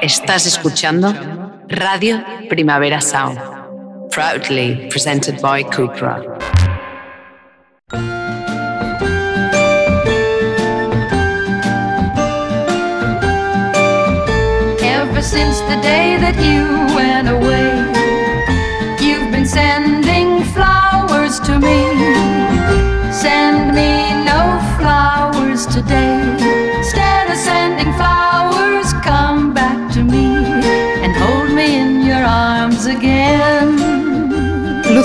Estás escuchando Radio Primavera Sound, proudly presented by Cupra. Ever since the day that you went away,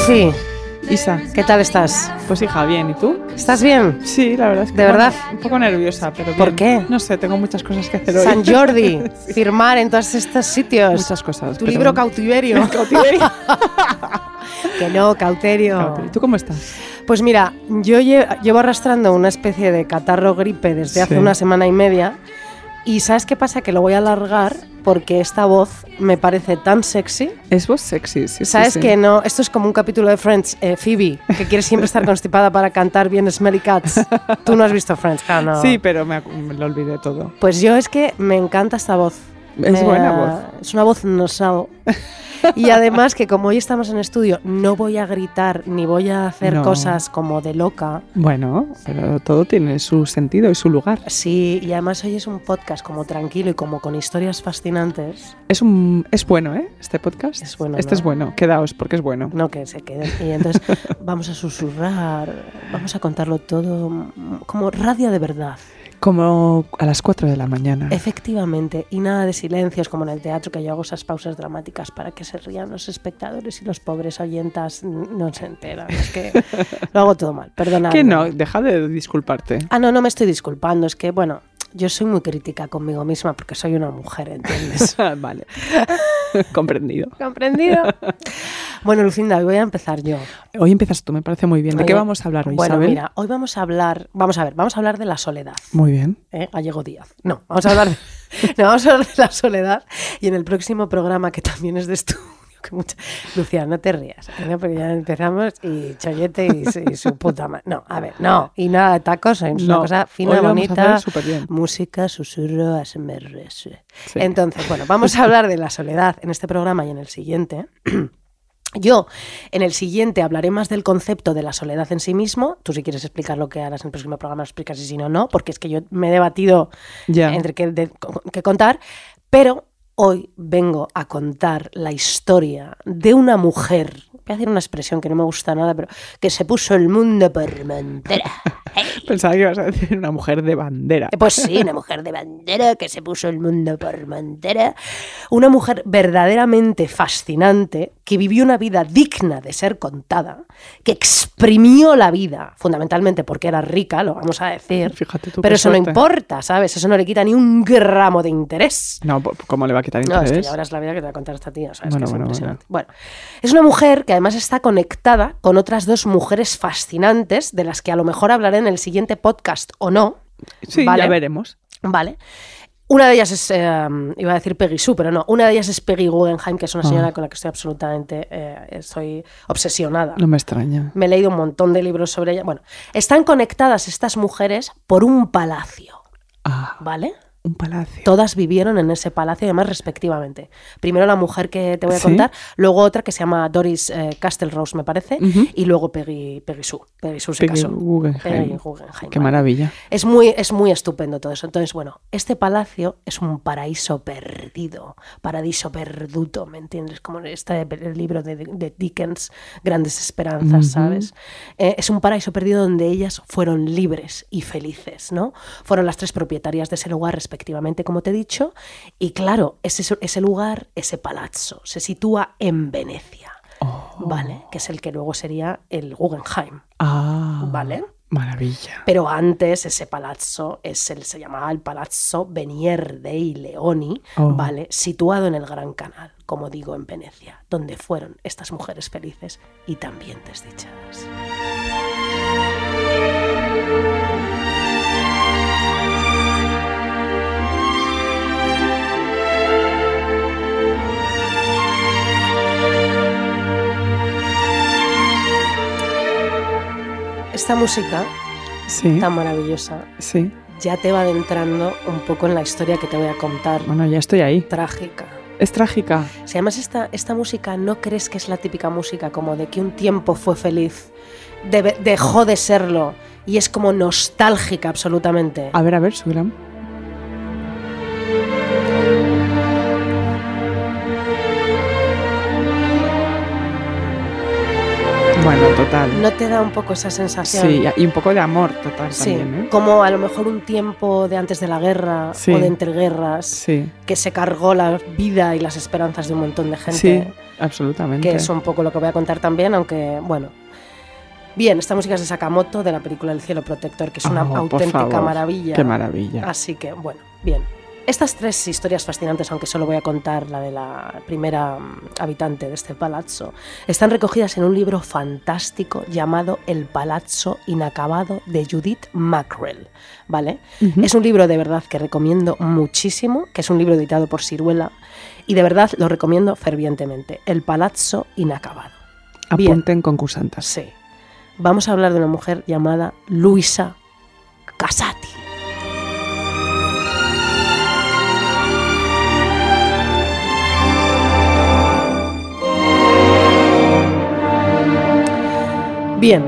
Lucy, Isa, ¿qué tal estás? pues hija, bien, ¿y tú? ¿Estás bien? Sí, la verdad es que ¿De verdad? un poco nerviosa, pero bien. ¿Por qué? No sé, tengo muchas cosas que hacer hoy. San Jordi, firmar en todos estos sitios. muchas cosas. Tu libro cautiverio. Cautiverio. que no, cauterio. ¿Y tú cómo estás? Pues mira, yo lle- llevo arrastrando una especie de catarro gripe desde hace Sí. una semana y media. Y ¿sabes qué pasa? Que lo voy a alargar porque esta voz me parece tan sexy. Es voz sexy, sí, sí, ¿Sabes sí. que no? Esto es como un capítulo de Friends. eh, Phoebe, que quiere siempre estar constipada para cantar bien Smelly Cats. Tú no has visto Friends, claro, no. Sí, pero me, me lo olvidé todo. Pues yo es que me encanta esta voz. Es Me- buena voz. Es una voz nasal. Y además que como hoy estamos en estudio, no voy a gritar ni voy a hacer No. cosas como de loca. Bueno, pero todo tiene su sentido y su lugar. Sí, y además hoy es un podcast como tranquilo y como con historias fascinantes. Es un es bueno, ¿eh? Este podcast. Es bueno, Este ¿no? es bueno. Quedaos porque es bueno. No que se queden. Y entonces vamos a susurrar, vamos a contarlo todo como radio de verdad. Como a las 4 de la mañana. Efectivamente, y nada de silencios como en el teatro, que yo hago esas pausas dramáticas para que se rían los espectadores y los pobres oyentas no se enteran. Es que lo hago todo mal, perdonadme. Que no, deja de disculparte. Ah, no, no me estoy disculpando, es que, bueno, yo soy muy crítica conmigo misma porque soy una mujer, ¿entiendes? vale. Comprendido. ¿Comprendido? Bueno, Lucinda, hoy voy a empezar yo. Hoy empiezas tú, me parece muy bien. ¿De qué vamos a hablar hoy, Bueno, Isabel? mira, hoy vamos a hablar, vamos a ver, vamos a hablar de la soledad. Muy bien. ¿eh? Gallego Díaz. No, vamos a hablar de, no, vamos a hablar de la soledad y en el próximo programa que también es de estudio. Que mucha... Lucía, no te rías, ¿eh? porque ya empezamos y Chollete y, su- y su puta madre. No, a ver, no, y nada de tacos, es una No, cosa hoy fina, lo vamos a bonita, música, susurro, ASMR. Sí. Entonces, bueno, vamos a hablar de la soledad en este programa y en el siguiente. Yo en el siguiente hablaré más del concepto de la soledad en sí mismo. Tú si quieres explicar lo que harás en el próximo programa lo explicas y si no, no, porque es que yo me he debatido Ya. entre qué de- qué contar. Pero hoy vengo a contar la historia de una mujer, voy a decir una expresión que no me gusta nada, pero que se puso el mundo por montera. Pensaba que ibas a decir una mujer de bandera. Pues sí, una mujer de bandera que se puso el mundo por montera. Una mujer verdaderamente fascinante, que vivió una vida digna de ser contada, que exprimió la vida, fundamentalmente porque era rica, lo vamos a decir. Fíjate tú Pero eso no importa, ¿sabes? Eso no le quita ni un gramo de interés. No, po- ¿cómo le va a quitar No, es que ya verás la vida que te va a contar esta tía, ¿sabes? Bueno, que es bueno, impresionante. Bueno. es una mujer que además está conectada con otras dos mujeres fascinantes, de las que a lo mejor hablaré en el siguiente podcast o no. sí, ¿vale? ya veremos. Vale. Una de ellas es, eh, iba a decir Peggy Sue, pero no. Una de ellas es Peggy Guggenheim, que es una señora Ah. con la que estoy absolutamente, eh, estoy obsesionada. No me extraña. Me he leído un montón de libros sobre ella. Bueno, están conectadas estas mujeres por un palacio, Ah, ¿vale? Un palacio. Todas vivieron en ese palacio, además, respectivamente. Primero la mujer que te voy a ¿Sí? contar, luego otra que se llama Doris eh, Castelrose, me parece, Ujú. y luego Peggy, Peggy Sue. Peggy Sue se Peggy casó. Guggenheim. Peggy Guggenheim, Qué vale. maravilla. Es muy, es muy estupendo todo eso. Entonces, bueno, este palacio es un paraíso perdido, paradiso perduto, ¿me entiendes? Como este el libro de, de Dickens, Grandes Esperanzas, Ujú. ¿sabes? Eh, es un paraíso perdido donde ellas fueron libres y felices, ¿no? Fueron las tres propietarias de ese lugar, respectivamente, como te he dicho. Y claro, ese, ese lugar, ese palazzo, se sitúa en Venecia, Oh. ¿vale? Que es el que luego sería el Guggenheim, Ah, ¿vale? Maravilla. Pero antes ese palazzo es el, se llamaba el Palazzo Venier dei Leoni, Oh. ¿vale? Situado en el Gran Canal, como digo, en Venecia, donde fueron estas mujeres felices y también desdichadas. Esta música Sí, tan maravillosa sí. ya te va adentrando un poco en la historia que te voy a contar. Bueno, ya estoy ahí. Trágica. Es trágica. Si además esta, esta música no crees que es la típica música como de que un tiempo fue feliz, dejó de serlo y es como nostálgica absolutamente. A ver, a ver, súbela. Total. ¿No te da un poco esa sensación? Sí, y un poco de amor total Sí, también, ¿eh? como a lo mejor un tiempo de antes de la guerra Sí. o de entreguerras Sí, que se cargó la vida y las esperanzas de un montón de gente. sí, absolutamente. que es un poco lo que voy a contar también, aunque bueno. Bien, esta música es de Sakamoto, de la película El cielo protector, que es una Oh, auténtica maravilla. Qué maravilla. Así que, bueno, bien. Estas tres historias fascinantes, aunque solo voy a contar la de la primera mm, habitante de este palazzo, están recogidas en un libro fantástico llamado El Palazzo Inacabado de Judith Mackrell, ¿vale? Es un libro de verdad que recomiendo muchísimo, que es un libro editado por Ciruela, y de verdad lo recomiendo fervientemente. El Palazzo Inacabado. Apunten concursantes. Sí. Vamos a hablar de una mujer llamada Luisa Casati. Bien,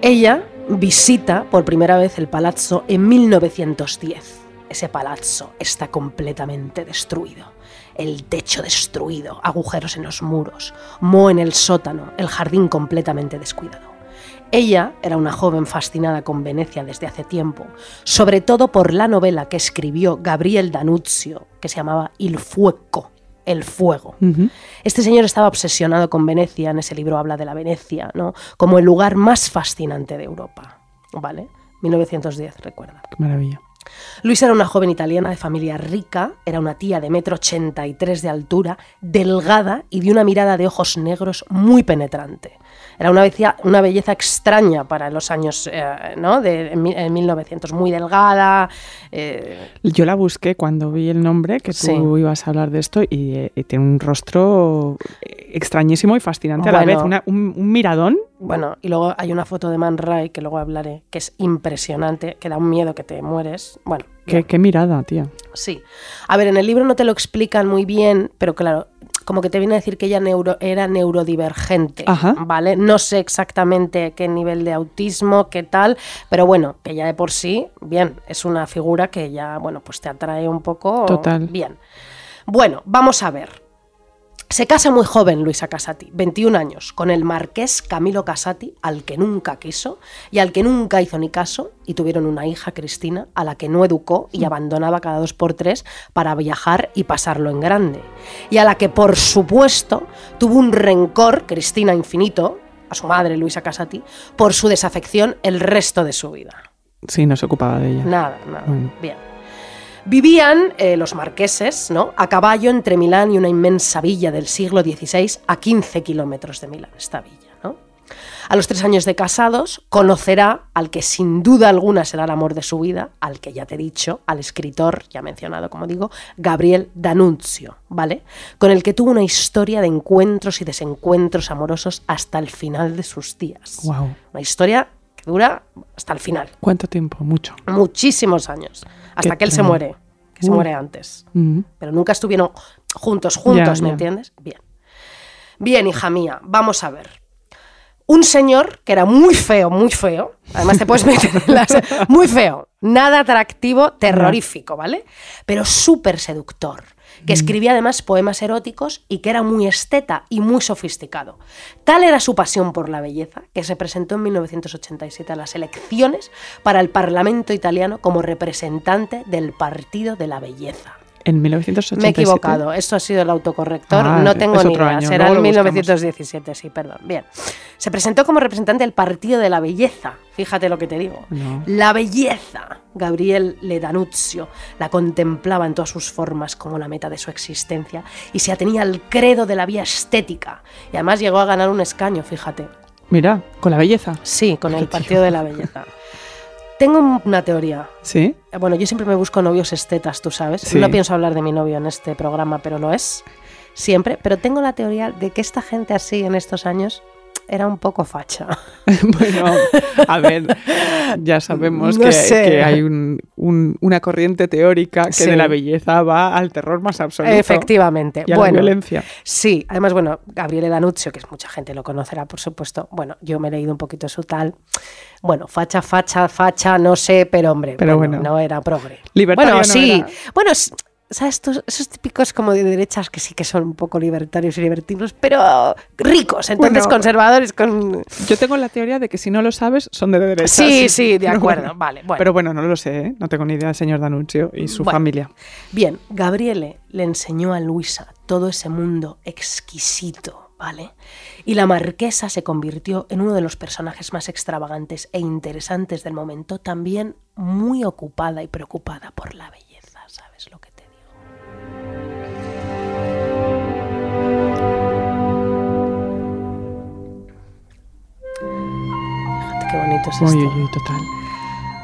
ella visita por primera vez el palazzo en 1910. Ese palazzo está completamente destruido. El techo destruido, agujeros en los muros, moho en el sótano, el jardín completamente descuidado. Ella era una joven fascinada con Venecia desde hace tiempo, sobre todo por la novela que escribió Gabriel Danuzio, que se llamaba Il Fuoco, el fuego. Este señor estaba obsesionado con Venecia, en ese libro habla de la Venecia, ¿no? como el lugar más fascinante de Europa. ¿Vale? 1910, recuerda. Qué maravilla. Luisa era una joven italiana de familia rica, era una tía de metro ochenta y tres de altura, delgada y de una mirada de ojos negros muy penetrante. Era una belleza, una belleza extraña para los años eh, ¿no? de en, mi- en 1900, muy delgada. eh, Yo la busqué cuando vi el nombre, que tú Sí. ibas a hablar de esto, y, eh, y tiene un rostro extrañísimo y fascinante a la Bueno. vez. Una- un, un miradón. Bueno, y luego hay una foto de Man Ray, que luego hablaré, que es impresionante, que da un miedo que te mueres. Bueno, Qué, qué mirada, tía. sí. A ver, en el libro no te lo explican muy bien, pero claro, como que te viene a decir que ella neuro, era neurodivergente, Ajá. ¿vale? No sé exactamente qué nivel de autismo, qué tal, pero bueno, que ya de por sí, bien, es una figura que ya, bueno, pues te atrae un poco. Total. Bien. Bueno, vamos a ver. Se casa muy joven Luisa Casati, 21 años, con el marqués Camilo Casati, al que nunca quiso y al que nunca hizo ni caso, y tuvieron una hija, Cristina, a la que no educó y abandonaba cada dos por tres para viajar y pasarlo en grande. Y a la que, por supuesto, tuvo un rencor, Cristina infinito, a su madre, Luisa Casati, por su desafección el resto de su vida. Sí, no se ocupaba de ella. Nada, nada. Bien. Vivían eh, los marqueses ¿no? a caballo entre Milán y una inmensa villa del siglo XVI a 15 kilómetros de Milán, esta villa. ¿no? A los tres años de casados conocerá al que sin duda alguna será el amor de su vida, al que ya te he dicho, al escritor, ya mencionado como digo, Gabriel D'Annunzio, ¿vale? Con el que tuvo una historia de encuentros y desencuentros amorosos hasta el final de sus días. Wow. Una historia que dura hasta el final ¿Cuánto tiempo? Mucho. muchísimos años, hasta que él se muere, que se muere antes. Ujú. Pero nunca estuvieron juntos, juntos, ¿me entiendes? Bien. Bien, hija mía, vamos a ver. Un señor que era muy feo, muy feo, además te puedes meter en las- muy feo, nada atractivo, terrorífico, ¿vale? Pero súper seductor, que escribía además poemas eróticos y que era muy esteta y muy sofisticado. Tal era su pasión por la belleza que se presentó en 1987 a las elecciones para el Parlamento italiano como representante del Partido de la Belleza. En 1987. Me he equivocado, esto ha sido el autocorrector, Ah, no tengo ni idea, será en lo buscamos. 1917, sí, perdón. Bien. Se presentó como representante del Partido de la Belleza, fíjate lo que te digo. No. La belleza. Gabriel Ledanuzio la contemplaba en todas sus formas como la meta de su existencia y se atenía al credo de la vía estética. Y además llegó a ganar un escaño, fíjate. Mira, con la belleza. Sí, con el. Partido de la Belleza. Tengo una teoría. Sí. Bueno, yo siempre me busco novios estetas, tú sabes. Sí. No pienso hablar de mi novio en este programa, pero lo es. Siempre. Pero tengo la teoría de que esta gente así en estos años era un poco facha. bueno, a ver, ya sabemos No que, hay un- un- una corriente teórica que Sí. de la belleza va al terror más absoluto. Efectivamente. Y a la bueno, violencia. Sí, además, bueno, Gabriele Danuzio, que es mucha gente lo conocerá, por supuesto. Bueno, yo me he leído un poquito su tal. Bueno, facha, facha, facha, no sé, pero hombre, Pero bueno, bueno. no era progre. Libertario bueno, no sí. era. Bueno, ¿sabes? Estos, esos típicos como de derechas que sí que son un poco libertarios y libertinos, pero ricos, entonces Bueno. conservadores con... Yo tengo la teoría de que si no lo sabes, son de derechas. Sí, sí, de acuerdo, vale, bueno. Pero bueno, no lo sé, ¿eh? no tengo ni idea del señor Danuncio y su Bueno. familia. Bien, Gabriele le enseñó a Luisa todo ese mundo exquisito, ¿vale? Y la marquesa se convirtió en uno de los personajes más extravagantes e interesantes del momento, también muy ocupada y preocupada por la belleza, Fíjate qué bonito es esto. uy, uy, total.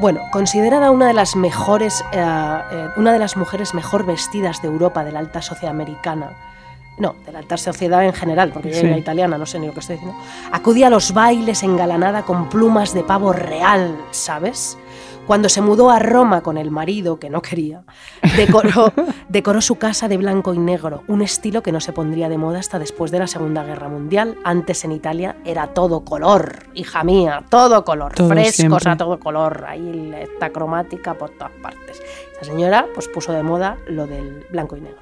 Bueno, considerada una de las mejores, eh, eh, una de las mujeres mejor vestidas de Europa de la alta sociedad americana, no, de la alta sociedad en general, porque Sí. era italiana, no sé ni lo que estoy diciendo, acudía a los bailes engalanada con plumas de pavo real, ¿sabes? Cuando se mudó a Roma con el marido, que no quería, decoró, decoró su casa de blanco y negro, un estilo que no se pondría de moda hasta después de la Segunda Guerra Mundial. Antes en Italia era todo color, hija mía, todo color, Todo frescos siempre. a todo color, ahí esta cromática por todas partes. Esa señora pues puso de moda lo del blanco y negro.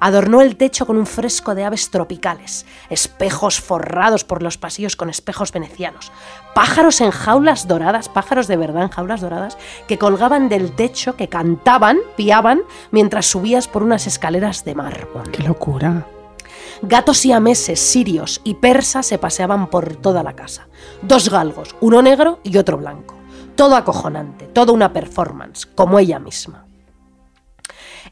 Adornó el techo con un fresco de aves tropicales, espejos forrados por los pasillos con espejos venecianos, pájaros en jaulas doradas, pájaros de verdad en jaulas doradas, que colgaban del techo, que cantaban, piaban, mientras subías por unas escaleras de mármol. ¡Qué locura! Gatos siameses, sirios y persas se paseaban por toda la casa. Dos galgos, uno negro y otro blanco. Todo acojonante, toda una performance, como ella misma.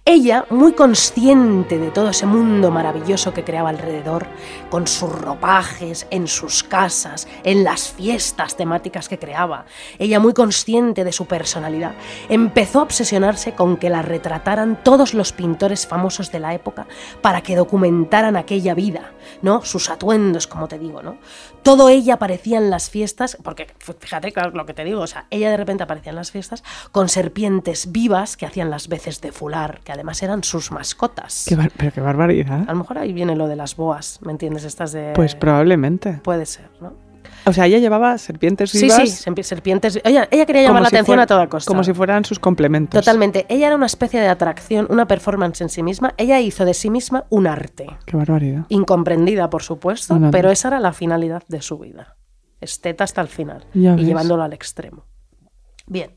Ella, muy consciente de todo ese mundo maravilloso que creaba alrededor, con sus ropajes, en sus casas, en las fiestas temáticas que creaba, ella muy consciente de su personalidad, empezó a obsesionarse con que la retrataran todos los pintores famosos de la época para que documentaran aquella vida, ¿no? Sus atuendos, como te digo, ¿no? Todo ella aparecía en las fiestas, porque fíjate claro, lo que te digo, o sea, ella de repente aparecía en las fiestas con serpientes vivas que hacían las veces de fular, que además eran sus mascotas. Qué pero qué barbaridad. A lo mejor ahí viene lo de las boas, ¿me entiendes? Estas de... Pues probablemente. Puede ser, ¿no? O sea, ella llevaba serpientes Sí, vivas. sí, serpi- serpientes... Ella, ella quería llamar la si atención fuera- a toda costa. Como si fueran sus complementos. Totalmente. Ella era una especie de atracción, una performance en sí misma. Ella hizo de sí misma un arte. Qué barbaridad. Incomprendida, por supuesto, No, no, no. pero esa era la finalidad de su vida. Esteta hasta el final. Ya y ves. llevándolo al extremo. Bien,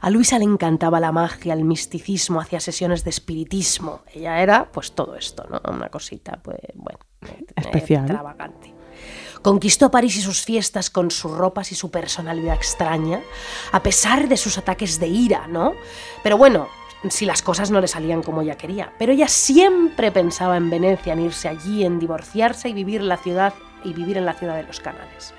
a Luisa le encantaba la magia, el misticismo, hacía sesiones de espiritismo. Ella era, pues, todo esto, ¿no? Una cosita, pues, bueno, eh, Especial. extravagante. Conquistó París y sus fiestas con sus ropas y su personalidad extraña, a pesar de sus ataques de ira, ¿no? Pero bueno, si las cosas no le salían como ella quería. Pero ella siempre pensaba en Venecia, en irse allí, en divorciarse y vivir la ciudad y vivir en la ciudad de los canales.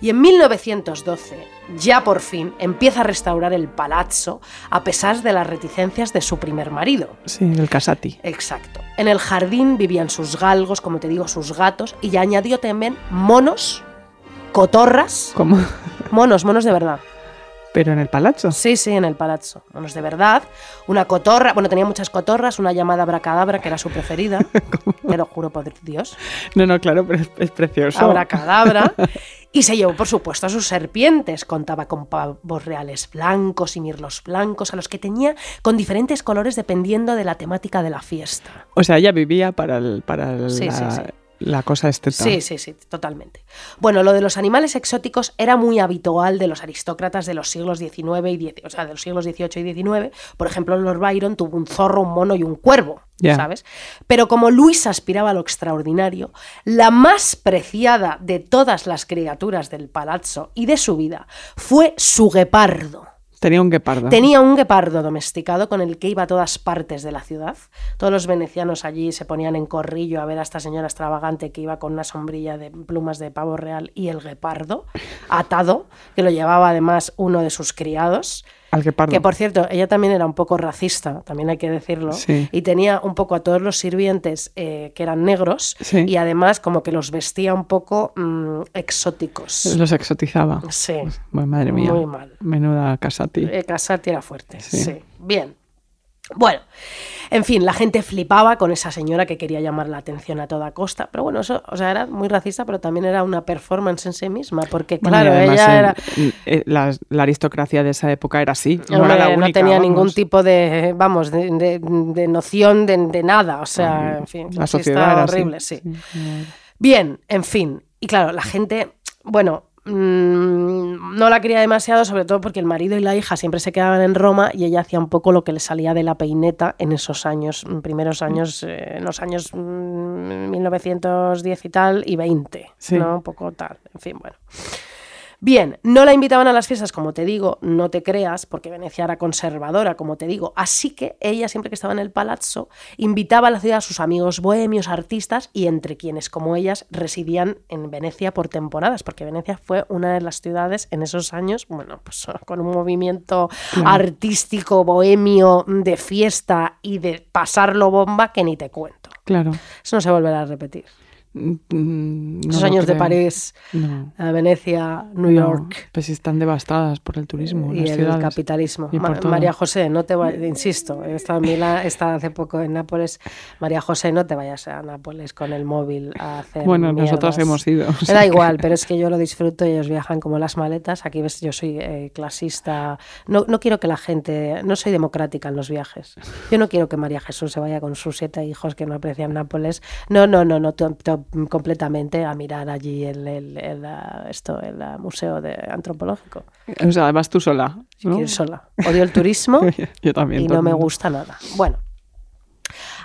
Y en 1912, ya por fin, empieza a restaurar el palazzo a pesar de las reticencias de su primer marido. Sí, el Casati. Exacto. En el jardín vivían sus galgos, como te digo, sus gatos, y ya añadió también monos, cotorras, ¿Cómo? monos, monos de verdad. Pero en el palazzo. Sí, sí, en el palazzo. Monos de verdad. Una cotorra, bueno, tenía muchas cotorras, una llamada Abracadabra, que era su preferida. Te lo juro por Dios. No, no, claro, pero es, es precioso. Abracadabra. Y se llevó, por supuesto, a sus serpientes. Contaba con pavos reales blancos y mirlos blancos, a los que tenía con diferentes colores dependiendo de la temática de la fiesta. O sea, ella vivía para, el- para el- Sí, la, sí, sí. La cosa esteta. Sí, sí, sí, totalmente. Bueno, lo de los animales exóticos era muy habitual de los aristócratas de los siglos XIX y o sea, de los siglos XVIII y XIX. Por ejemplo, Lord Byron tuvo un zorro, un mono y un cuervo, Ya. ¿sabes? Pero como Luis aspiraba a lo extraordinario, la más preciada de todas las criaturas del palazzo y de su vida fue su guepardo. Tenía un guepardo. Tenía un guepardo domesticado con el que iba a todas partes de la ciudad. Todos los venecianos allí se ponían en corrillo a ver a esta señora extravagante que iba con una sombrilla de plumas de pavo real y el guepardo atado, que lo llevaba además uno de sus criados. Al que por cierto, ella también era un poco racista, también hay que decirlo. Sí. Y tenía un poco a todos los sirvientes eh, que eran negros Sí. y además como que los vestía un poco mm, exóticos. Los exotizaba. Sí. Bueno, madre mía. Muy mal. Menuda casati. Eh, Casati era fuerte. Sí. Sí. Bien. Bueno, en fin, la gente flipaba con esa señora que quería llamar la atención a toda costa. Pero bueno, eso, o sea, era muy racista, pero también era una performance en sí misma, porque claro, ella era. eh, la, la aristocracia de esa época era así. No Hombre, era la no única, tenía ningún tipo de, vamos, de, de- de noción de, de nada. O sea, en fin, La sociedad era así. horrible, sí. Bien, en fin. Y claro, la gente, bueno, mm, no la quería demasiado, sobre todo porque el marido y la hija siempre se quedaban en Roma y ella hacía un poco lo que le salía de la peineta en esos años, mm, primeros años, eh, en los años mm, 1910 y tal, y 20, Sí. ¿no? Un poco tal, en fin, bueno. Bien, no la invitaban a las fiestas, como te digo, no te creas, porque Venecia era conservadora, como te digo. Así que ella, siempre que estaba en el palazzo, invitaba a la ciudad a sus amigos bohemios, artistas, y entre quienes, como ellas, residían en Venecia por temporadas, porque Venecia fue una de las ciudades en esos años, bueno, pues con un movimiento artístico, bohemio, de fiesta y de pasarlo bomba que ni te cuento. Claro. Eso no se volverá a repetir. Mm, no Esos años de. París, No. a Venecia, New No, York. Pues están devastadas por el turismo. y las el ciudades. capitalismo. Y Ma-. María José, no te vayas, insisto, he estado en Milán, he estado hace poco en Nápoles. María José, no te vayas a Nápoles con el móvil a hacer. Bueno, nosotras mierdas. hemos ido. Me da igual, pero es que yo lo disfruto y ellos viajan como las maletas. Aquí ves, yo soy eh, clasista. No, no quiero que la gente. No soy democrática en los viajes. Yo no quiero que María Jesús se vaya con sus siete hijos que no aprecian Nápoles. No, no, no, no, to- to- completamente a mirar allí el, el- el, esto, el museo de, antropológico. O sea, además tú sola. ¿no? sola. Odio el turismo Yo también. y no me gusta nada. Bueno.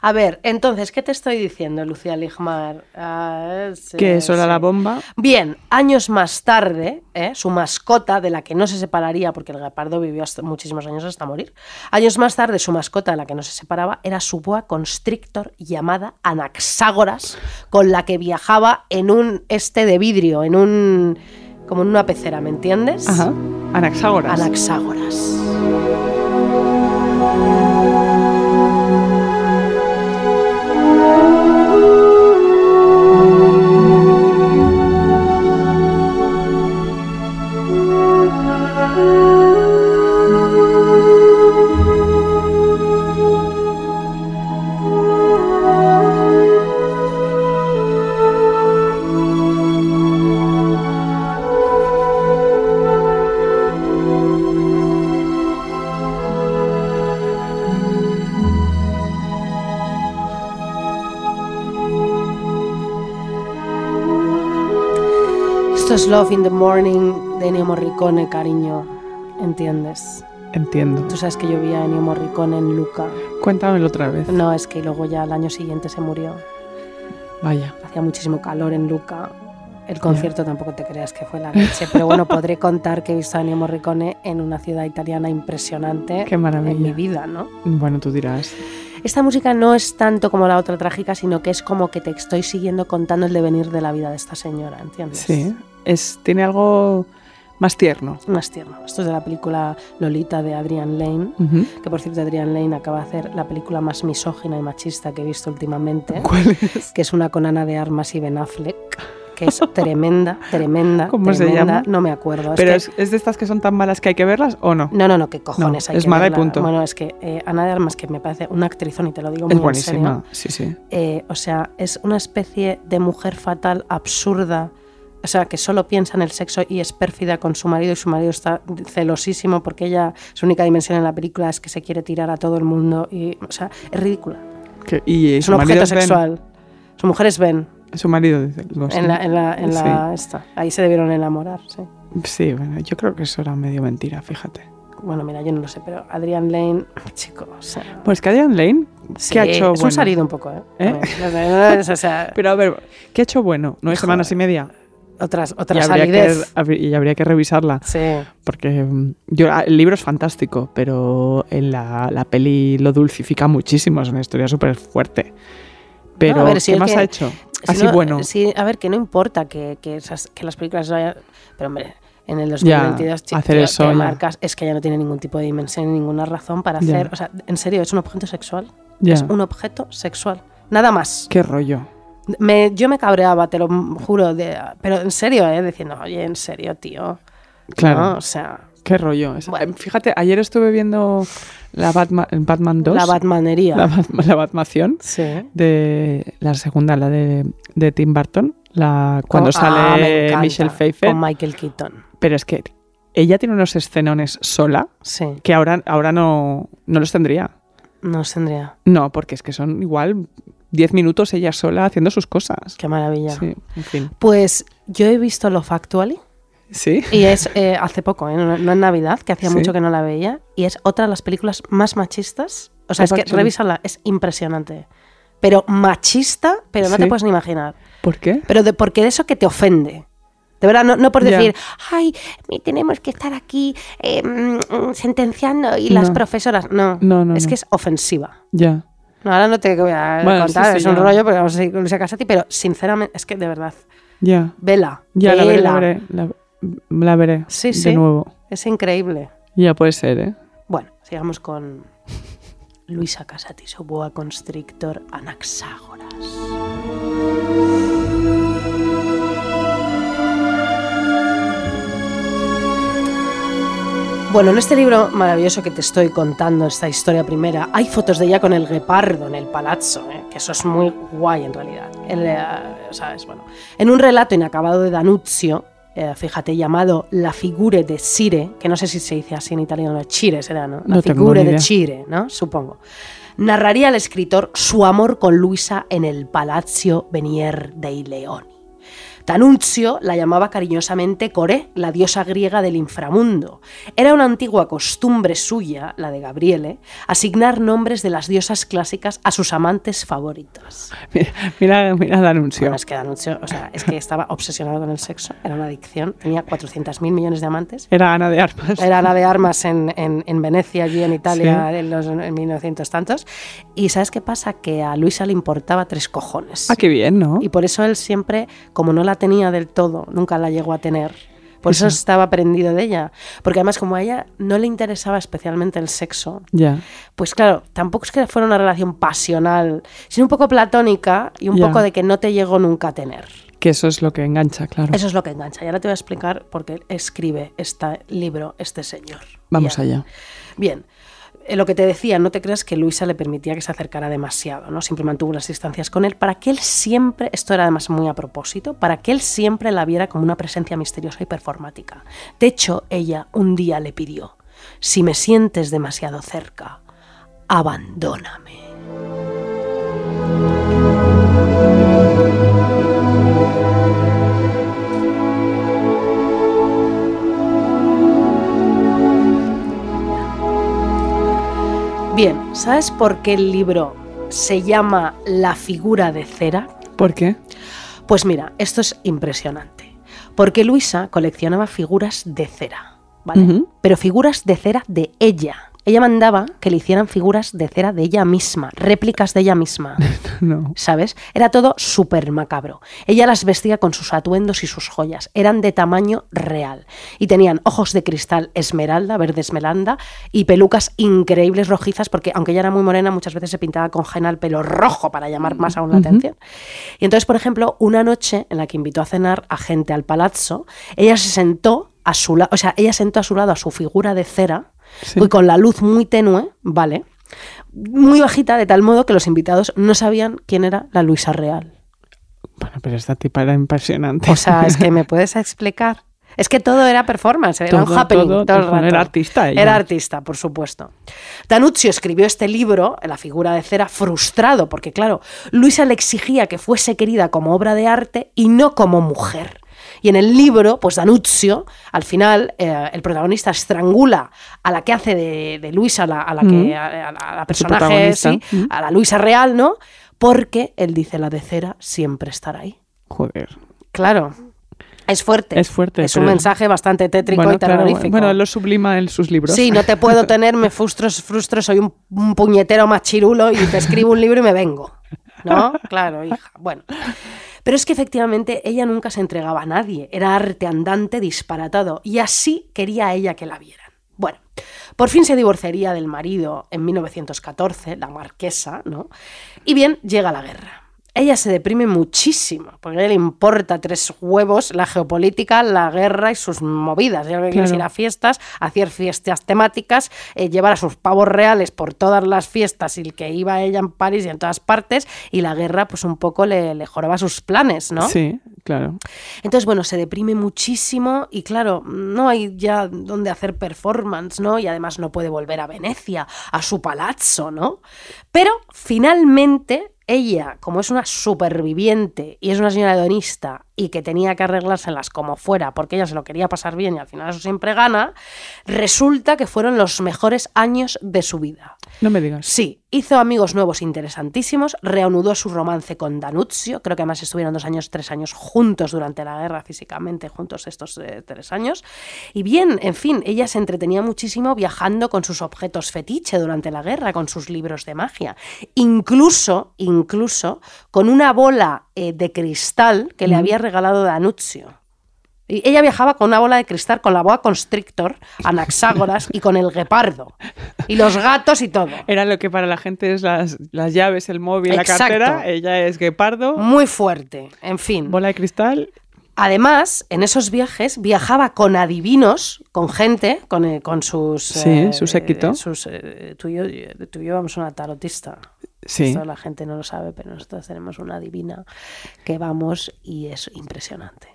A ver, entonces, ¿qué te estoy diciendo, Lucía Ligmar? Ah, es, Que eso era sí. la bomba. Bien, años más tarde, ¿eh? su mascota, de la que no se separaría, porque el guepardo vivió hasta muchísimos años hasta morir, años más tarde su mascota de la que no se separaba era su boa constrictor llamada Anaxágoras, con la que viajaba en un este de vidrio, en un... como en una pecera, ¿me entiendes? Ajá. Anaxágoras. Anaxágoras. Es Love in the Morning de Ennio Morricone, cariño. ¿Entiendes? Entiendo. Tú sabes que yo vi a Ennio Morricone en Luca. Cuéntamelo otra vez. No, es que luego ya al año siguiente se murió. Vaya. Hacía muchísimo calor en Luca. El concierto tampoco te creas que fue la leche, pero bueno, podré contar que he visto a Ennio Morricone en una ciudad italiana impresionante Qué maravilla. en mi vida, ¿no? Bueno, tú dirás. Esta música no es tanto como la otra trágica, sino que es como que te estoy siguiendo contando el devenir de la vida de esta señora, ¿entiendes? Sí. Es, tiene algo más tierno. Más tierno. Esto es de la película Lolita de Adrian Lane, Ujú. que por cierto Adrian Lane acaba de hacer la película más misógina y machista que he visto últimamente, ¿Cuál es? que es una con Ana de Armas y Ben Affleck, que es tremenda, tremenda, ¿Cómo se tremenda. llama? No me acuerdo. es ¿Pero que- es, es de estas que son tan malas que hay que verlas o no? No, no, no, qué cojones No, hay es que mala y verla. punto. Bueno, es que eh, Ana de Armas, que me parece una actrizón y te lo digo es muy en serio, buenísima. Sí, sí. eh, o sea, es una especie de mujer fatal, absurda, o sea, que solo piensa en el sexo y es pérfida con su marido y su marido está celosísimo porque ella, su única dimensión en la película es que se quiere tirar a todo el mundo y, o sea, es ridícula. Que- y Es su un objeto es Ben. sexual. Su mujer es Ben, Su marido dice algo así. en la, en la, en la esta. Ahí se debieron enamorar, sí. Sí, bueno, yo creo que eso era medio mentira, fíjate. Bueno, mira, yo no lo sé, pero Adrian Lane, chico, o sea... Pues que Adrian Lane, sí, ¿qué ha hecho es un salido un poco, ¿eh? ¿Eh? O sea, Pero a ver, ¿qué ha hecho bueno? ¿Nueve Joder. semanas y media? Otras, Y otra habría, que, salidez. y habría que revisarla. Sí. Porque mm, yo, ah, el libro es fantástico, pero en la, la peli lo dulcifica muchísimo. Es una historia súper fuerte. Pero, ver, si ¿qué el más que- ha hecho? Si Así no- bueno. Sí, a ver, que no importa que, que, esas- que las películas no hayan... Pero hombre, en el Ya, 2022 chi- hacer eso te ya. marcas, es que ya no tiene ningún tipo de dimensión ni ninguna razón para Ya. hacer, o sea, en serio, es un objeto sexual. Ya. Es un objeto sexual. Nada más. Qué rollo. Me- yo me cabreaba, te lo juro, de- pero en serio, ¿eh? diciendo, oye, en serio, tío. Claro. ¿no? O sea, Qué rollo. Bueno. eh, Fíjate, ayer estuve viendo la Batman, Batman 2. la Batmanería. La, Bat- la Batmación. sí. De la segunda, la de, de Tim Burton. La, cuando ah, me sale encanta, Michelle Pfeiffer. Con Michael Keaton. Pero es que ella tiene unos escenones sola Sí, que ahora, ahora no, no los tendría. no tendría. No, porque es que son igual 10 minutos ella sola haciendo sus cosas. Qué maravilla. Sí, en fin. Pues yo he visto Love Actually Sí. y es eh, hace poco, ¿eh? no, no en Navidad, que hacía Sí. mucho que no la veía, y es otra de las películas más machistas. O sea, es que revísala, es impresionante. Pero machista, pero no te puedes ni imaginar. ¿Por qué? Pero de, porque de eso que te ofende. De verdad, no, no por decir, ay, mi- tenemos que estar aquí eh, mm, sentenciando y las profesoras. No, No, no, es que es ofensiva. Ya. No, ahora no te voy a Bueno, contar, sí, sí, es un ya. rollo, porque vamos a ir con Luisa Casati, pero sinceramente, es que de verdad, Ya. vela. Ya la veré, la veré. La, la veré. Sí, de nuevo. Es increíble. Ya puede ser, ¿eh? Bueno, sigamos con Luisa Casati, su boa constrictor anaxágoras. Bueno, en este libro maravilloso que te estoy contando, esta historia primera, hay fotos de ella con el guepardo en el palazzo, ¿eh? que eso es muy guay en realidad. El, ¿sabes? Bueno, en un relato inacabado de Danuzio, eh, fíjate, llamado La figure de Cire, que no sé si se dice así en italiano, Cire será, ¿no? La No figure de. Cire, ¿no? Supongo. Narraría el escritor su amor con Luisa en el Palazzo Venier dei Leoni. Tanuncio la llamaba cariñosamente Coré, la diosa griega del inframundo. Era una antigua costumbre suya, la de Gabriele, asignar nombres de las diosas clásicas a sus amantes favoritas. Mira, mira, mira el anuncio. Bueno, es que Danuncio, o sea, es que estaba obsesionado con el sexo, era una adicción, tenía 400.000 millones de amantes. Era Ana de Armas. Era Ana de Armas en, en- en Venecia, allí en Italia, Sí. en los en 1900 tantos. Y ¿sabes qué pasa? Que a Luisa le importaba tres cojones. Ah, qué bien, ¿no? Y por eso él siempre, como no la tenía del todo, nunca la llegó a tener. Por eso Eso. estaba prendido de ella. Porque además, como a ella no le interesaba especialmente el sexo, Ya. pues claro, tampoco es que fuera una relación pasional, sino un poco platónica y un Ya. poco de que no te llegó nunca a tener. Que eso es lo que engancha, claro. Eso es lo que engancha. Y ahora te voy a explicar por qué escribe este libro este señor. Vamos Ya. allá. Bien. Eh, Lo que te decía, no te creas que Luisa le permitía que se acercara demasiado, ¿no? Siempre mantuvo las distancias con él para que él siempre, esto era además muy a propósito, para que él siempre la viera como una presencia misteriosa y performática. De hecho, ella un día le pidió, si me sientes demasiado cerca, abandóname. Bien, ¿sabes por qué el libro se llama La figura de cera? ¿Por qué? Pues mira, esto es impresionante. Porque Luisa coleccionaba figuras de cera, ¿vale? Pero figuras de cera de ella. Ella mandaba que le hicieran figuras de cera de ella misma, réplicas de ella misma. No. ¿sabes? Era todo súper macabro. Ella las vestía con sus atuendos y sus joyas. Eran de tamaño real. Y tenían ojos de cristal esmeralda, verde esmeralda, y pelucas increíbles rojizas, porque aunque ella era muy morena, muchas veces se pintaba con henna el pelo rojo para llamar más aún la atención. Y entonces, por ejemplo, una noche en la que invitó a cenar a gente al palazzo, ella se sentó a su lado, o sea, ella sentó a su lado a su figura de cera, Sí. y con la luz muy tenue, ¿vale? Muy bajita, de tal modo que los invitados no sabían quién era la Luisa Real. Bueno, pero esta tipa era impresionante. O sea, es que me puedes explicar. Es que todo era performance, era un happening todo, todo, el bueno, rato. era artista ella. Era artista, por supuesto. Danuzio escribió este libro, La figura de cera, frustrado, porque claro, Luisa le exigía que fuese querida como obra de arte y no como mujer. Y en el libro, pues Danuzio, al final, eh, el protagonista estrangula a la que hace de, de Luisa, a la, a la que, Mm. a, a la- a la A su personaje, sí, Mm. a la Luisa real, ¿no? Porque él dice, la de cera siempre estará ahí. Joder. Claro. Es fuerte. Es fuerte, Es un mensaje bastante tétrico Bueno, y claro, terrorífico. bueno, él lo sublima en sus libros. Sí, no te puedo tener, me frustro, frustro, soy un, un puñetero machirulo y te escribo un libro y me vengo. ¿No? Claro, hija. Bueno. Pero es que efectivamente ella nunca se entregaba a nadie, era arte andante disparatado y así quería ella que la vieran. Bueno, por fin se divorciaría del marido en 1914, la marquesa, ¿no? Y bien, llega la guerra. Ella se deprime muchísimo, porque a ella le importa tres huevos la geopolítica, la guerra y sus movidas. Ella lo que quiere es ir a fiestas, hacer fiestas temáticas, eh, llevar a sus pavos reales por todas las fiestas y el que iba ella en París y en todas partes, y la guerra pues un poco le, le joraba sus planes, ¿no? Sí, claro. Entonces, bueno, se deprime muchísimo y claro, no hay ya donde hacer performance, ¿no? Y además no puede volver a Venecia, a su palazzo, ¿no? Pero finalmente ella, como es una superviviente y es una señora hedonista y que tenía que arreglárselas como fuera porque ella se lo quería pasar bien y al final eso siempre gana, resulta que fueron los mejores años de su vida. No me digas. Sí, hizo amigos nuevos interesantísimos, reanudó su romance con Danuzio, creo que además estuvieron dos años, tres años juntos durante la guerra físicamente, juntos estos eh, tres años. Y bien, en fin, ella se entretenía muchísimo viajando con sus objetos fetiche durante la guerra, con sus libros de magia, incluso, incluso con una bola eh, de cristal que le había regalado Danuzio. Y ella viajaba con una bola de cristal, con la boa constrictor, anaxágoras y con el guepardo. Y los gatos y todo. Era lo que para la gente es las, las llaves, el móvil, Exacto. la cartera. Ella es guepardo, Muy fuerte. En fin. bola de cristal. Además, en esos viajes viajaba con adivinos, con gente, con, eh, con sus... Sí, su séquito. sus, eh, tú, y yo, tú y yo vamos a una tarotista. Sí. Esto la gente no lo sabe, pero nosotros tenemos una divina que vamos y es impresionante.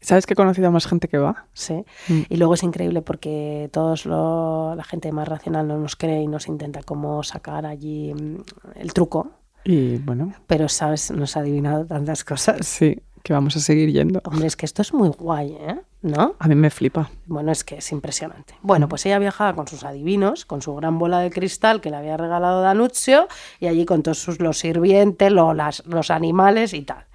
¿Sabes que he conocido a más gente que va? ¿sí? Mm. Y luego es increíble porque todos lo- la gente más racional no nos cree y nos intenta como sacar allí mm, el truco, Y bueno, pero sabes, nos ha adivinado tantas cosas. sí, que vamos a seguir yendo. Hombre, es que esto es muy guay, ¿eh? ¿No? A mí me flipa. Bueno, es que es impresionante. Bueno, pues ella viajaba con sus adivinos, con su gran bola de cristal que le había regalado Danuzio, y allí con todos sus, los sirvientes, lo- las- los animales y tal.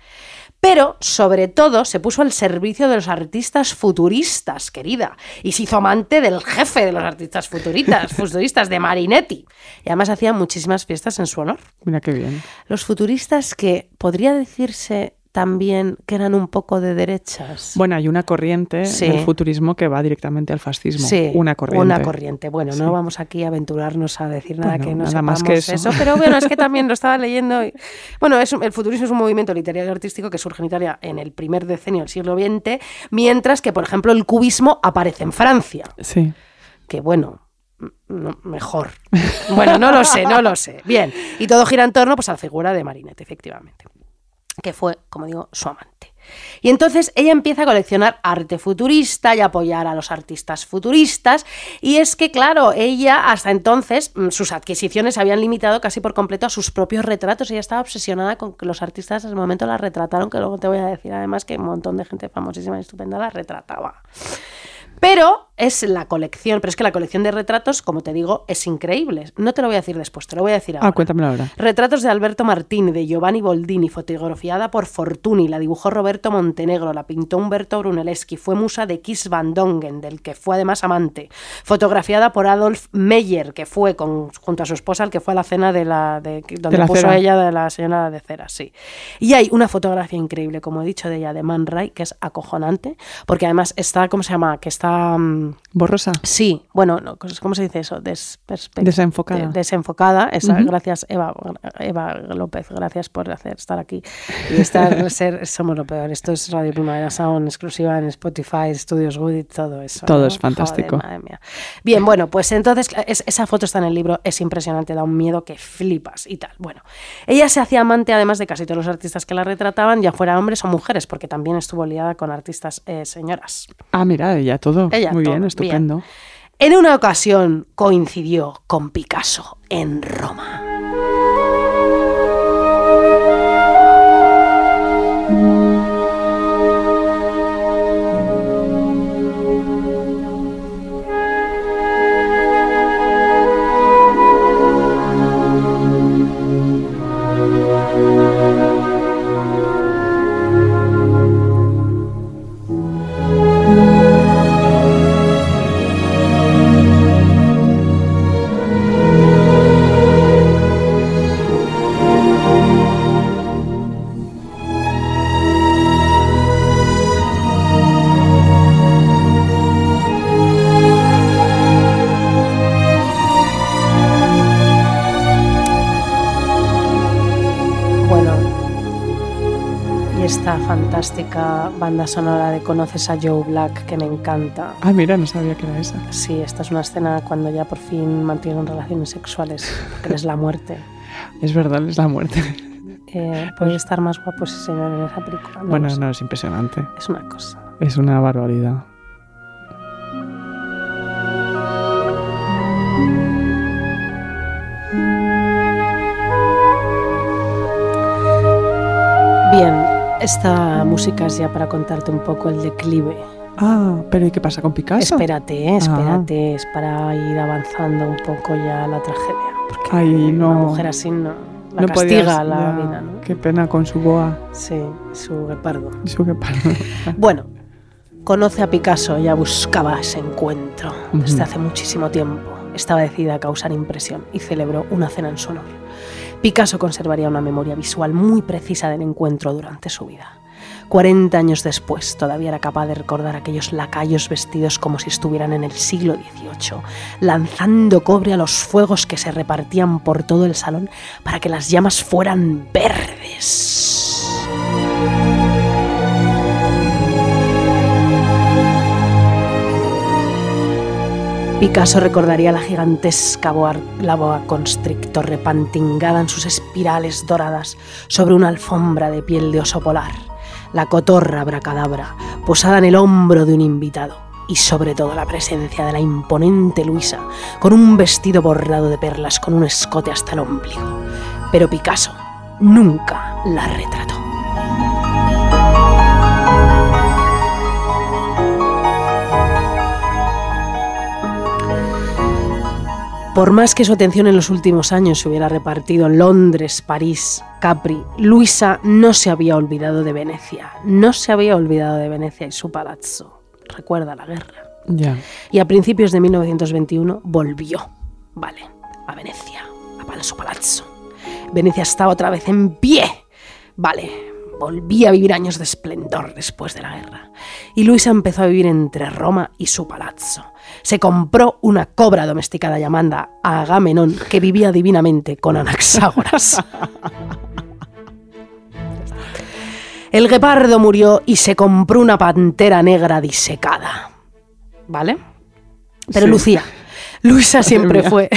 Pero, sobre todo, se puso al servicio de los artistas futuristas, querida, y se hizo amante del jefe de los artistas futuristas, futuristas de Marinetti. Y además hacía muchísimas fiestas en su honor. Mira qué bien. Los futuristas que podría decirse también que eran un poco de derechas. Bueno, hay una corriente Sí. del futurismo que va directamente al fascismo. Sí, una corriente. Una corriente. Bueno, Sí. no vamos aquí a aventurarnos a decir nada Bueno, que no nada sepamos más que eso. pero bueno, es que también lo estaba leyendo. y- bueno, es, un- el futurismo es un movimiento literario y artístico que surge en Italia en el primer decenio del siglo XX, mientras que, por ejemplo, el cubismo aparece en Francia. Sí. Que bueno, no, mejor. Bueno, no lo sé, no lo sé. Bien, y todo gira en torno pues, a la figura de Marinetti, efectivamente, que fue, como digo, su amante. Y entonces ella empieza a coleccionar arte futurista y apoyar a los artistas futuristas. Y es que, claro, ella hasta entonces mm, sus adquisiciones habían limitado casi por completo a sus propios retratos. Ella estaba obsesionada con que los artistas en ese momento la retrataron, que luego te voy a decir además que un montón de gente famosísima y estupenda la retrataba. Pero es la colección, pero es que la colección de retratos, como te digo, es increíble. No te lo voy a decir después, te lo voy a decir ahora. Ah, cuéntamelo ahora. Retratos de Alberto Martini, de Giovanni Boldini, fotografiada por Fortuny, la dibujó Roberto Montenegro, la pintó Umberto Brunelleschi, fue musa de Kiss Van Dongen, del que fue además amante. Fotografiada por Adolf Meyer, que fue con, junto a su esposa, el que fue a la cena de la, de, donde la puso cera. ella de la señora de cera, sí. Y hay una fotografía increíble, como he dicho, de ella, de Man Ray, que es acojonante, porque además está, ¿cómo se llama? Que está... Borrosa. Sí, bueno, no, ¿cómo se dice eso? Desenfocada. de- desenfocada. Esa. Gracias, Eva, Eva López, gracias por hacer, estar aquí. Y estar, ser, somos lo peor. Esto es Radio Primavera Sound, exclusiva en Spotify, Studios Good y todo eso. Todo ¿no? es fantástico. Joder, madre mía. Bien, bueno, pues entonces es- esa foto está en el libro, es impresionante, da un miedo que flipas y tal. Bueno, ella se hacía amante además de casi todos los artistas que la retrataban, ya fuera hombres o mujeres, porque también estuvo liada con artistas eh, señoras. Ah, mira, ella todo. Ella Muy todo, bien, bien. estupendo. En una ocasión coincidió con Picasso en Roma. Y esta fantástica banda sonora de Conoces a Joe Black que me encanta. Ah, mira, no sabía que era esa. Sí, esta es una escena cuando ya por fin mantienen relaciones sexuales, que es la muerte. Es verdad, es la muerte. Eh, puede estar más guapo ese señor en esa película. no bueno, no, es impresionante. Es una cosa. Es una barbaridad. Esta música es ya para contarte un poco el declive. Ah, pero ¿y qué pasa con Picasso? Espérate, eh, espérate, es para ir avanzando un poco ya la tragedia. Porque Ay, no. una mujer así no, la no castiga podías- la ya, vida, ¿no? Qué pena con su boa. Sí, su guepardo. Su que paro. Bueno, conoce a Picasso, ya buscaba ese encuentro desde hace muchísimo tiempo. Estaba decidida a causar impresión y celebró una cena en su honor. Picasso conservaría una memoria visual muy precisa del encuentro durante su vida. 40 años después, todavía era capaz de recordar aquellos lacayos vestidos como si estuvieran en el siglo XVIII, lanzando cobre a los fuegos que se repartían por todo el salón para que las llamas fueran verdes. Picasso recordaría la gigantesca boa, la boa constrictor repantingada en sus espirales doradas sobre una alfombra de piel de oso polar, la cotorra abracadabra posada en el hombro de un invitado y sobre todo la presencia de la imponente Luisa con un vestido bordado de perlas con un escote hasta el ombligo. Pero Picasso nunca la retrató. Por más que su atención en los últimos años se hubiera repartido en Londres, París, Capri, Luisa no se había olvidado de Venecia. No se había olvidado de Venecia y su palazzo. Recuerda la guerra. Ya. Y a principios de 1921 volvió, vale, a Venecia, a su palazzo. Venecia estaba otra vez en pie, vale, volvía a vivir años de esplendor después de la guerra. Y Luisa empezó a vivir entre Roma y su palazzo. Se compró una cobra domesticada llamada Agamenón que vivía divinamente con Anaxágoras. El guepardo murió y se compró una pantera negra disecada. ¿Vale? Pero Sí. Lucía, Luisa siempre fue.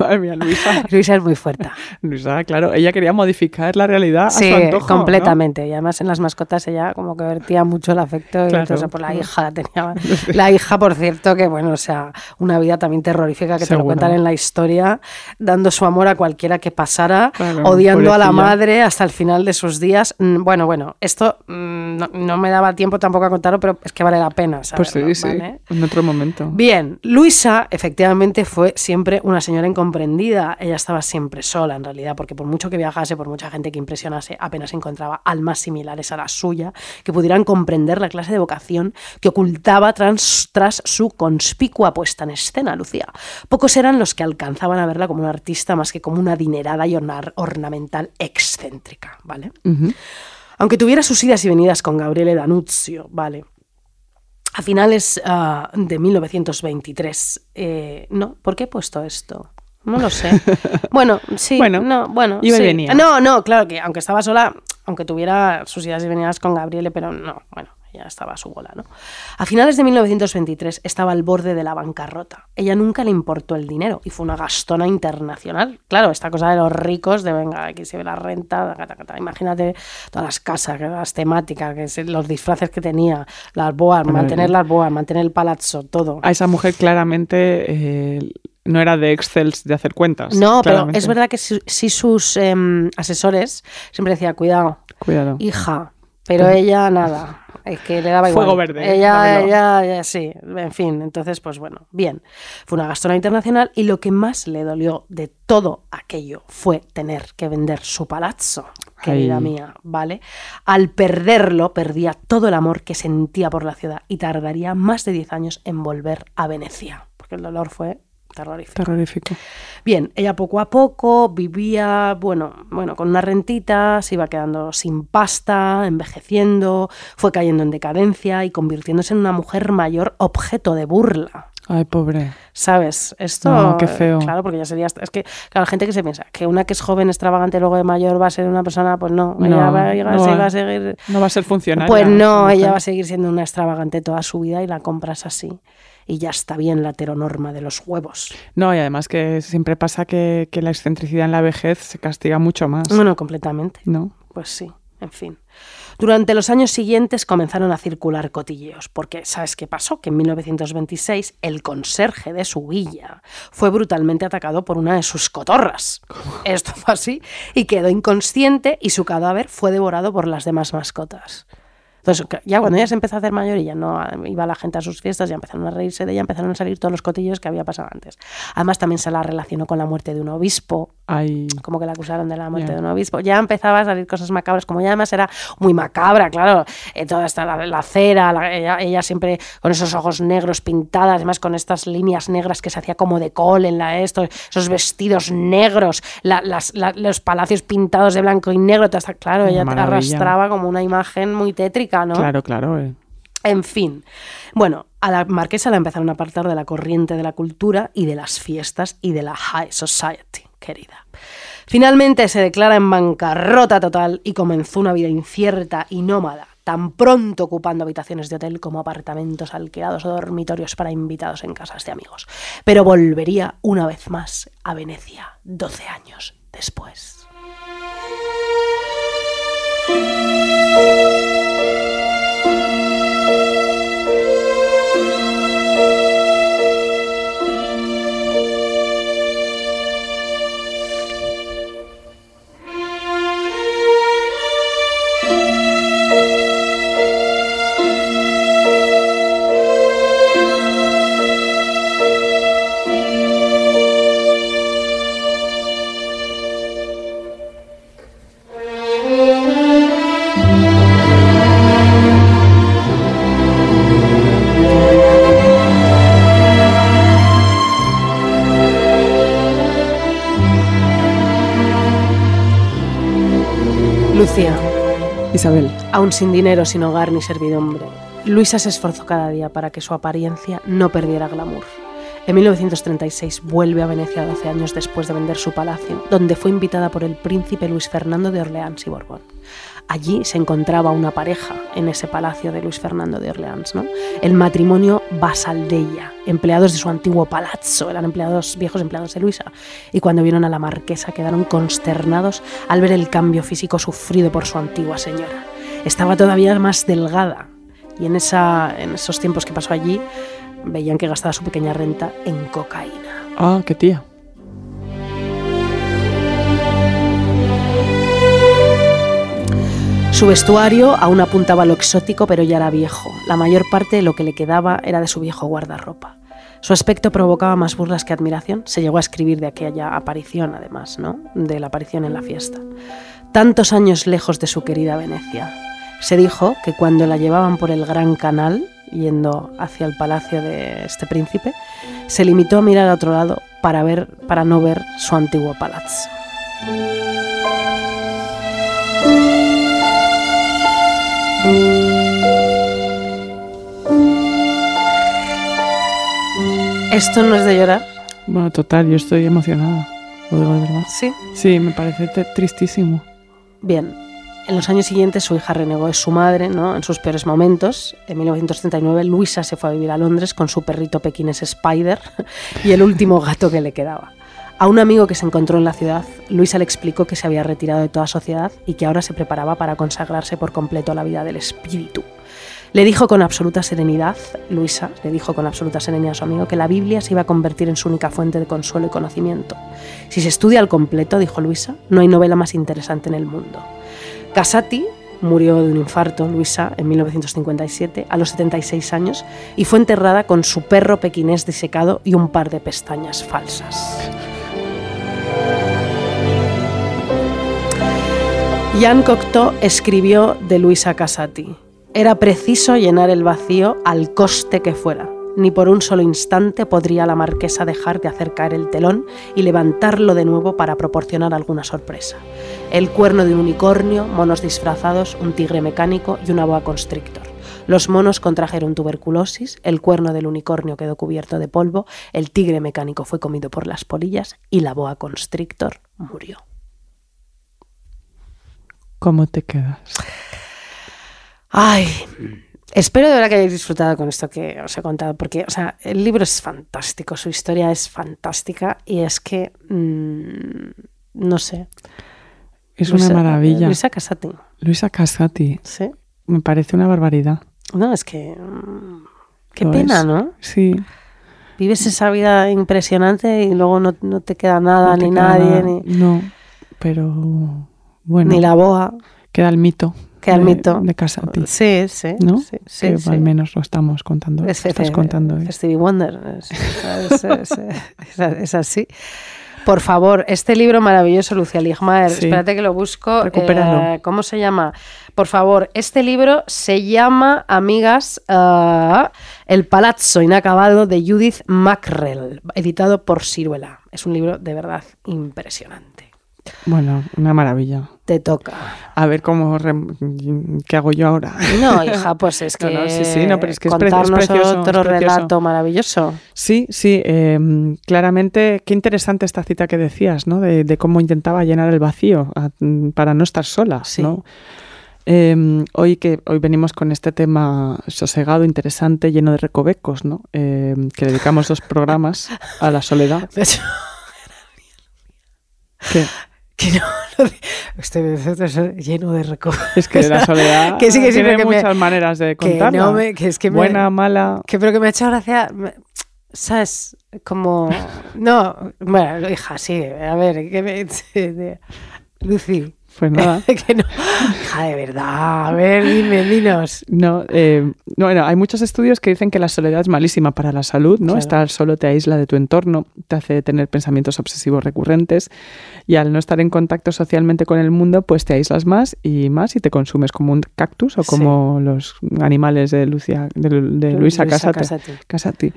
Madre mía, Luisa. Luisa es muy fuerte. Luisa, claro, ella quería modificar la realidad a Sí, su antojo, ¿no? completamente. Y además en las mascotas ella como que vertía mucho el afecto. Y Claro, entonces por la hija tenía. La hija, por cierto, que bueno, o sea, una vida también terrorífica que te lo Seguro. cuentan en la historia, dando su amor a cualquiera que pasara, Claro, odiando a la madre hasta el final de sus días. Mm, Bueno, bueno, esto mm, no, no me daba tiempo tampoco a contarlo, pero es que vale la pena. Pues saberlo, sí, sí, ¿vale? en otro momento. Bien, Luisa efectivamente fue siempre una señora incomprendida. Ella estaba siempre sola, en realidad, porque por mucho que viajase, por mucha gente que impresionase, apenas encontraba almas similares a la suya que pudieran comprender la clase de vocación que ocultaba tras, tras su conspicua puesta en escena, Lucía. Pocos eran los que alcanzaban a verla como una artista más que como una adinerada y ornar- ornamental excéntrica, ¿vale? Aunque tuviera sus idas y venidas con Gabriele Danuzio, ¿vale? A finales ah, de 1923, eh, ¿no? ¿Por qué he puesto esto? No lo sé. Bueno, sí, Bueno, no, bueno, iba y venía. No, no, claro que aunque estaba sola, aunque tuviera sus idas y venidas con Gabriele, pero no, bueno, ella estaba a su bola, ¿no? A finales de 1923 estaba al borde de la bancarrota. Ella nunca le importó el dinero y fue una gastona internacional. Claro, esta cosa de los ricos, de venga, aquí se ve la renta, imagínate todas las casas, las temáticas, que se- los disfraces que tenía, las boas, mantener las boas, mantener el palazzo, todo. A esa mujer claramente eh, no era de Excel de hacer cuentas. No, pero es verdad que sí, sí sus em, asesores siempre decían, cuidado, Cuidado. hija, pero ella nada. Es que le daba igual. Fuego verde, Ella, dámelo. ella, ella, sí. En fin, entonces, pues bueno, bien. Fue una gastona internacional y lo que más le dolió de todo aquello fue tener que vender su palazzo, querida Ay. mía, ¿vale? Al perderlo, perdía todo el amor que sentía por la ciudad y tardaría más de 10 años en volver a Venecia, porque el dolor fue terrorífico. Terrorífico. Bien, ella poco a poco vivía, bueno, bueno, con una rentita, se iba quedando sin pasta, envejeciendo, fue cayendo en decadencia y convirtiéndose en una mujer mayor objeto de burla. Ay, pobre. ¿Sabes? Esto. No, qué feo. Claro, porque ya sería. Es que, claro, gente que se piensa que una que es joven, extravagante, luego de mayor va a ser una persona, pues no. No, ella va, a llegar- no se va- va a seguir. No va a ser funcionaria. Pues no, ella va a seguir siendo una extravagante toda su vida y la compras así. Y ya está bien la heteronorma de los huevos. No, y además que siempre pasa que, que la excentricidad en la vejez se castiga mucho más. Bueno, completamente. ¿No? Pues sí, en fin. Durante los años siguientes comenzaron a circular cotilleos, porque ¿sabes qué pasó? Que en 1926 el conserje de su villa fue brutalmente atacado por una de sus cotorras. Esto fue así, y quedó inconsciente y su cadáver fue devorado por las demás mascotas. Entonces, ya cuando ella se empezó a hacer mayor y ya no ah, iba la gente a sus fiestas, ya empezaron a reírse de ella, empezaron a salir todos los cotillos que había pasado antes. Además, también se la relacionó con la muerte de un obispo, Ay, como que la acusaron de la muerte de un obispo. Ya empezaba a salir cosas macabras, como ya además era muy macabra, claro, eh, toda esta la, la cera, la- ella, ella siempre con esos ojos negros pintadas, además con estas líneas negras que se hacía como de col en la esto, esos vestidos negros, la- las- la- los palacios pintados de blanco y negro, toda esta- claro, ella Maravilla. arrastraba como una imagen muy tétrica, ¿no? claro, claro. eh. En fin. Bueno, a la marquesa la empezaron a apartar de la corriente de la cultura y de las fiestas y de la high society, querida. Finalmente se declara en bancarrota total y comenzó una vida incierta y nómada, tan pronto ocupando habitaciones de hotel como apartamentos alquilados o dormitorios para invitados en casas de amigos. Pero volvería una vez más a Venecia, 12 años después. Lucía. Isabel. Aún sin dinero, sin hogar ni servidumbre, Luisa se esforzó cada día para que su apariencia no perdiera glamour. En 1936 vuelve a Venecia 12 años después de vender su palacio, donde fue invitada por el príncipe Luis Fernando de Orleans y Borbón. Allí se encontraba una pareja en ese palacio de Luis Fernando de Orleans, ¿no? El matrimonio Basaldella, empleados de su antiguo palazzo, eran empleados, viejos empleados de Luisa. Y cuando vieron a la marquesa quedaron consternados al ver el cambio físico sufrido por su antigua señora. Estaba todavía más delgada y en, esa, en esos tiempos que pasó allí veían que gastaba su pequeña renta en cocaína. Ah, qué tía. Su vestuario aún apuntaba a lo exótico, pero ya era viejo. La mayor parte de lo que le quedaba era de su viejo guardarropa. Su aspecto provocaba más burlas que admiración. Se llegó a escribir de aquella aparición, además, ¿no? De la aparición en la fiesta. Tantos años lejos de su querida Venecia. Se dijo que cuando la llevaban por el Gran Canal, yendo hacia el palacio de este príncipe, se limitó a mirar a otro lado para, ver, para no ver su antiguo palazzo. Esto no es de llorar, Bueno, total, yo estoy emocionada. Lo digo de verdad. ¿sí? Sí, me parece tristísimo. Bien, en los años siguientes su hija renegó de su madre, ¿no? En sus peores momentos. En 1939 Luisa se fue a vivir a Londres con su perrito pequinés Spider y el último gato que le quedaba. A un amigo que se encontró en la ciudad, Luisa le explicó que se había retirado de toda sociedad y que ahora se preparaba para consagrarse por completo a la vida del espíritu. Le dijo con absoluta serenidad, Luisa le dijo con absoluta serenidad a su amigo que la Biblia se iba a convertir en su única fuente de consuelo y conocimiento. Si se estudia al completo, dijo Luisa, no hay novela más interesante en el mundo. Casati murió de un infarto, Luisa, en 1957, a los 76 años, y fue enterrada con su perro pequinés disecado y un par de pestañas falsas. Jean Cocteau escribió de Luisa Casati. Era preciso llenar el vacío al coste que fuera. Ni por un solo instante podría la marquesa dejar de hacer caer el telón y levantarlo de nuevo para proporcionar alguna sorpresa. El cuerno de un unicornio, monos disfrazados, un tigre mecánico y una boa constrictor. Los monos contrajeron tuberculosis, el cuerno del unicornio quedó cubierto de polvo, el tigre mecánico fue comido por las polillas y la boa constrictor murió. ¿Cómo te quedas? Ay, espero de verdad que hayáis disfrutado con esto que os he contado, porque, o sea, el libro es fantástico, su historia es fantástica y es que, mm, no sé. Es Luisa- una maravilla. Luisa Casati, Luisa Casati, ¿sí? me parece una barbaridad. No, es que... mm, Qué Lo pena, es. ¿no? Sí. Vives esa vida impresionante y luego no, no te queda nada, no ni queda nadie, nada. ni, No, pero bueno, ni la boa. queda el mito. Queda el de- mito. De Sí, sí. ¿no? Sí, sí, que sí. al menos lo estamos contando. Es, estás es- contando. Stevie Wonder. Es así. Por favor, este libro maravilloso, Lucia Ligmaer, Sí. espérate que lo busco. Recupéralo. eh, ¿Cómo se llama? Por favor, este libro se llama, amigas, ah, El Palazzo Inacabado de Judith Mackrell, editado por Ciruela. Es un libro de verdad impresionante. Bueno, una maravilla. Te toca. A ver cómo qué hago yo ahora. No, hija, pues es que, no, sí, sí, no, pero es que es contarnos precioso, otro es relato maravilloso. Sí, sí, eh, claramente, qué interesante esta cita que decías, ¿no? De, de cómo intentaba llenar el vacío a- para no estar sola, Sí. ¿no? Eh, hoy que hoy venimos con este tema sosegado, interesante, lleno de recovecos, ¿no? Eh, que dedicamos dos programas a la soledad. Que que no, no este es lleno de recuerdos. es que la soledad Que sí, que sí, tiene me- muchas maneras de que contarla. no me- que es que me- Buena, mala. Que pero que me ha hecho gracia, ¿sabes? Como no, bueno, hija, sí, a ver, que me Lucy, Pues nada. que no, hija, de verdad, a ver, dime, dinos. No, eh, no, bueno, hay muchos estudios que dicen que la soledad es malísima para la salud, ¿no? Claro. Estar solo te aísla de tu entorno, te hace tener pensamientos obsesivos recurrentes y al no estar en contacto socialmente con el mundo, pues te aíslas más y más y te consumes como un cactus o Sí. como los animales de Lucia, de, de Luisa. Casati. Casati.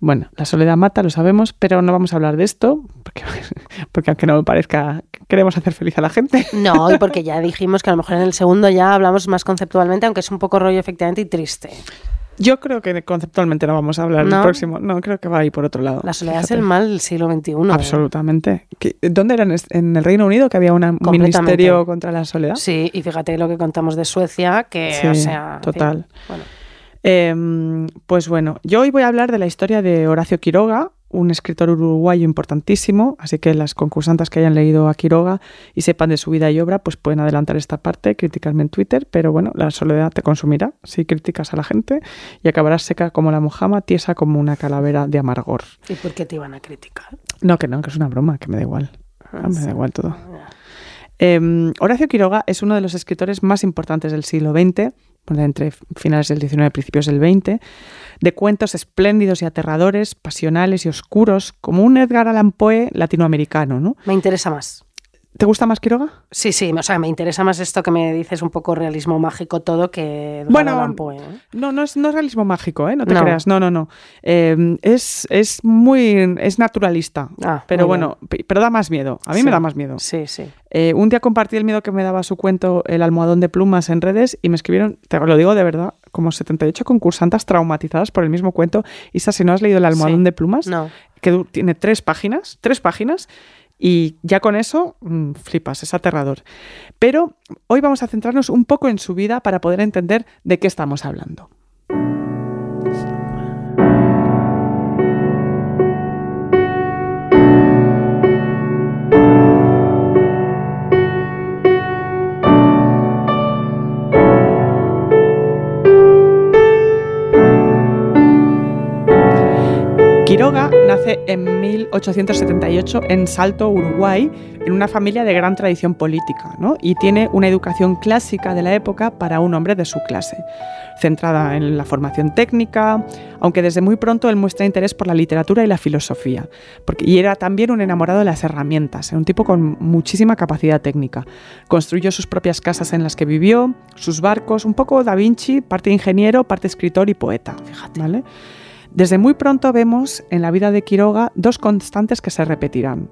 Bueno, la soledad mata, lo sabemos, pero no vamos a hablar de esto, porque, porque aunque no me parezca, queremos hacer feliz a la gente. No, y porque ya dijimos que a lo mejor en el segundo ya hablamos más conceptualmente, aunque es un poco rollo efectivamente y triste. Yo creo que conceptualmente no vamos a hablar ¿No? el próximo. No, creo que va a ir por otro lado. La soledad es el mal del siglo XXI. ¿eh? Absolutamente. ¿Qué- ¿Dónde era? ¿En es- ¿En el Reino Unido que había un ministerio contra la soledad? Sí, y fíjate lo que contamos de Suecia, que, Sí, o sea... en fin, total. bueno. Em, pues bueno, yo hoy voy a hablar de la historia de Horacio Quiroga, un escritor uruguayo importantísimo, así que las concursantes que hayan leído a Quiroga y sepan de su vida y obra, pues pueden adelantar esta parte, criticarme en Twitter, pero bueno, la soledad te consumirá si criticas a la gente y acabarás seca como la mojama, tiesa como una calavera de amargor. ¿Y por qué te iban a criticar? No, que no, que es una broma, que me da igual. Ah, Ah, me da igual todo. Ya. Eh, Horacio Quiroga es uno de los escritores más importantes del siglo XX, entre finales del XIX y principios del XX, de cuentos espléndidos y aterradores, pasionales y oscuros, como un Edgar Allan Poe latinoamericano, ¿no? Me interesa más. ¿Te gusta más Quiroga? Sí, sí, o sea, me interesa más esto que me dices un poco realismo mágico todo que Bueno, Poe, ¿eh? No, no es, no es realismo mágico, ¿eh? No te No. creas. No, no, no. Eh, es, es muy... es naturalista. Ah, pero bueno, pe- pero da más miedo. A mí Sí. me da más miedo. Sí, sí. Eh, un día compartí el miedo que me daba su cuento El almohadón de plumas en redes y me escribieron, te lo digo de verdad, como 78 concursantes traumatizadas por el mismo cuento. Isa, si no has leído El almohadón Sí. de plumas, No. que tiene tres páginas, tres páginas, y ya con eso mm, flipas, es aterrador. Pero hoy vamos a centrarnos un poco en su vida para poder entender de qué estamos hablando. Nace en 1878 en Salto, Uruguay, en una familia de gran tradición política, ¿no? y tiene una educación clásica de la época para un hombre de su clase, centrada en la formación técnica, aunque desde muy pronto él muestra interés por la literatura y la filosofía, porque, y era también un enamorado de las herramientas, era un tipo con muchísima capacidad técnica. Construyó sus propias casas en las que vivió, sus barcos, un poco Da Vinci, parte ingeniero, parte escritor y poeta, fíjate, ¿vale? Desde muy pronto vemos en la vida de Quiroga dos constantes que se repetirán.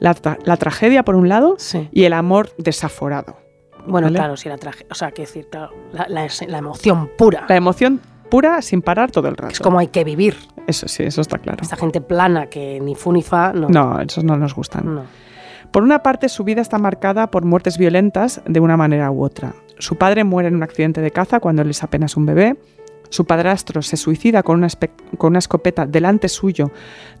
La, tra- la tragedia por un lado Sí. y el amor desaforado. Bueno, ¿vale? claro, si la traje. O sea, que decir, claro, la, la- la emoción pura. La emoción pura sin parar todo el rato. Es como hay que vivir. Eso sí, eso está claro. Esta gente plana que ni fu ni fa, no. No, esos no nos gustan. No. Por una parte, su vida está marcada por muertes violentas de una manera u otra. Su padre muere en un accidente de caza cuando él es apenas un bebé. Su padrastro se suicida con una, escopeta delante suyo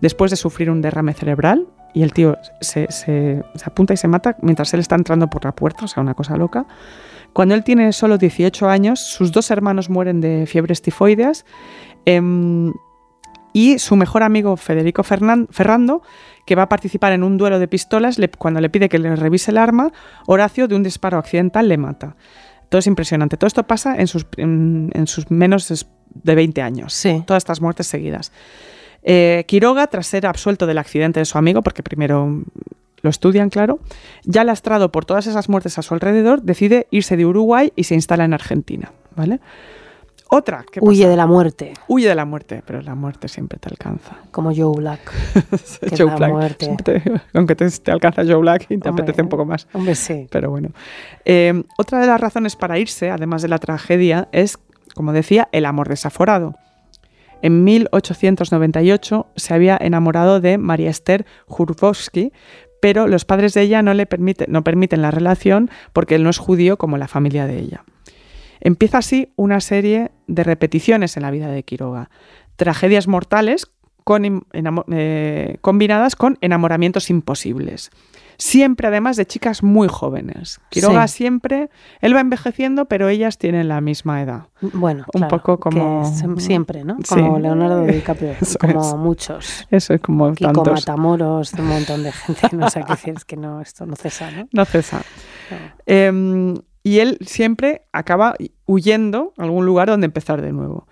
después de sufrir un derrame cerebral. Y el tío se, apunta y se mata mientras él está entrando por la puerta, o sea, una cosa loca. Cuando él tiene solo 18 años, sus dos hermanos mueren de fiebres tifoideas. em, y su mejor amigo Federico Ferrando, que va a participar en un duelo de pistolas, cuando le pide que le revise el arma, Horacio, de un disparo accidental, le mata. Todo es impresionante. Todo esto pasa en sus, en, en sus menos de 20 años. Sí. Todas estas muertes seguidas. Eh, Quiroga, tras ser absuelto del accidente de su amigo, porque primero lo estudian, claro, ya lastrado por todas esas muertes a su alrededor, decide irse de Uruguay y se instala en Argentina. ¿vale? Otra Huye de la muerte, huye de la muerte, pero la muerte siempre te alcanza. como Joe Black. Que Joe la Black. muerte. Te- aunque te, te alcanza Joe Black y te Hombre, apetece un poco más. Hombre, sí. Pero bueno. Eh, otra de las razones para irse, además de la tragedia, es, como decía, el amor desaforado. En 1898 se había enamorado de María Esther Jurkowski, pero los padres de ella no le permite- no permiten la relación porque él no es judío como la familia de ella. Empieza así una serie de repeticiones en la vida de Quiroga. Tragedias mortales con enamo- eh, combinadas con enamoramientos imposibles. Siempre, además, de chicas muy jóvenes. Quiroga Sí. siempre, él va envejeciendo, pero ellas tienen la misma edad. Bueno, Un claro, poco como- siempre, ¿no? Sí. Como Leonardo DiCaprio, Eso como es. muchos. Eso es como Kiko tantos. Matamoros, un montón de gente. No sé qué decir, es que no, esto no cesa, ¿no? No cesa. No. Em, y él siempre acaba huyendo a algún lugar donde empezar de nuevo.